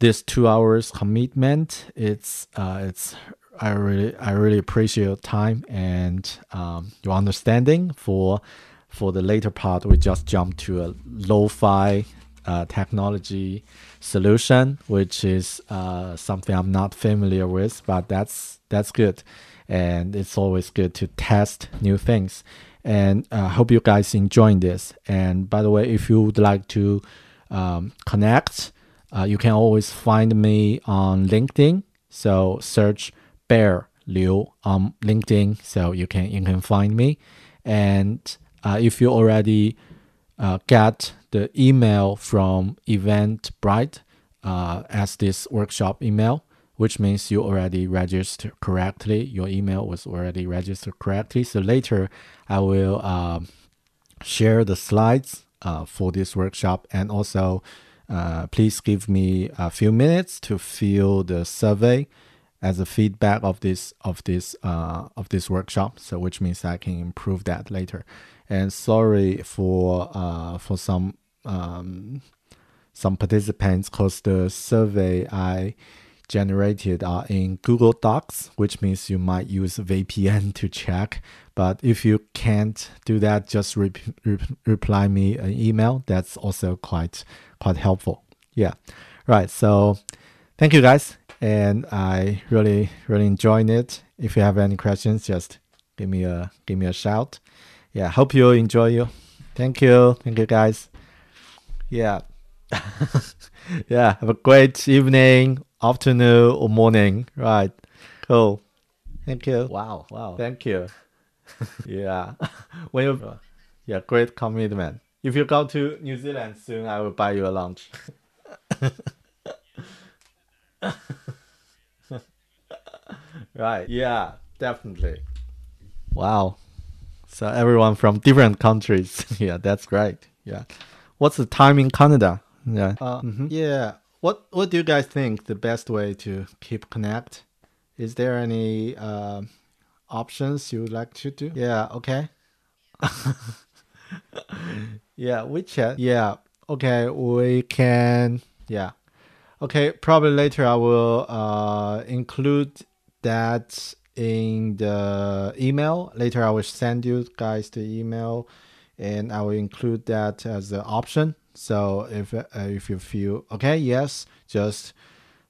this two hours commitment. It's uh it's I really I really appreciate your time and um, your understanding for for the later part. We just jumped to a lo-fi uh, technology solution, which is uh, something I'm not familiar with, but that's that's good, and it's always good to test new things. And I uh, hope you guys enjoying this. And by the way, if you would like to um, connect, uh, you can always find me on LinkedIn. So search Bear Liu on LinkedIn, so you can you can find me. And uh, if you already uh, get the email from Eventbrite uh, as this workshop email, which means you already registered correctly. Your email was already registered correctly. So later, I will um, share the slides uh, for this workshop and also. Uh, please give me a few minutes to fill the survey as a feedback of this of this uh, of this workshop. So which means I can improve that later. And sorry for uh, for some um, some participants because the survey I generated are in Google Docs, which means you might use VPN to check. But if you can't do that, just re- re- reply me an email. That's also quite quite helpful. Yeah, right. So thank you guys and I really really enjoying it. If you have any questions, just give me a give me a shout. Yeah, hope you enjoy you. Thank you, thank you guys. Yeah, yeah. Have a great evening, afternoon, or morning. Right, cool. Thank you. Wow, wow. Thank you. yeah, when you, yeah, great commitment. If you go to New Zealand soon, I will buy you a lunch. right. Yeah, definitely. Wow. So everyone from different countries. yeah, that's great. Yeah. What's the time in Canada? Yeah. Uh, mm-hmm. Yeah. What What do you guys think the best way to keep connect? Is there any uh, options you would like to do? Yeah. Okay. yeah. WeChat. Yeah. Okay. We can. Yeah. Okay, probably later I will uh, include that in the email. Later I will send you guys the email, and I will include that as an option. So if uh, if you feel okay, yes, just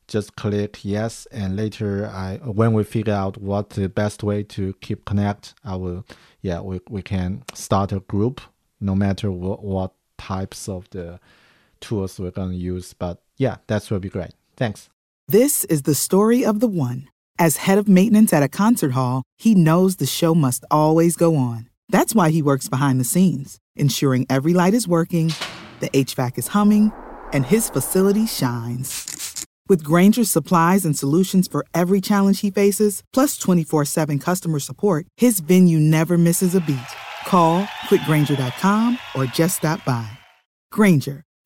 just click yes, and later I when we figure out what the best way to keep connect, I will yeah we we can start a group no matter what what types of the tools we're gonna use, but yeah, that would be great. Thanks. This is the story of the one. As head of maintenance at a concert hall, he knows the show must always go on. That's why he works behind the scenes, ensuring every light is working, the HVAC is humming, and his facility shines. With Grainger's supplies and solutions for every challenge he faces, plus 24 7 customer support, his venue never misses a beat. Call clickgrainger.com or just stop by. Granger,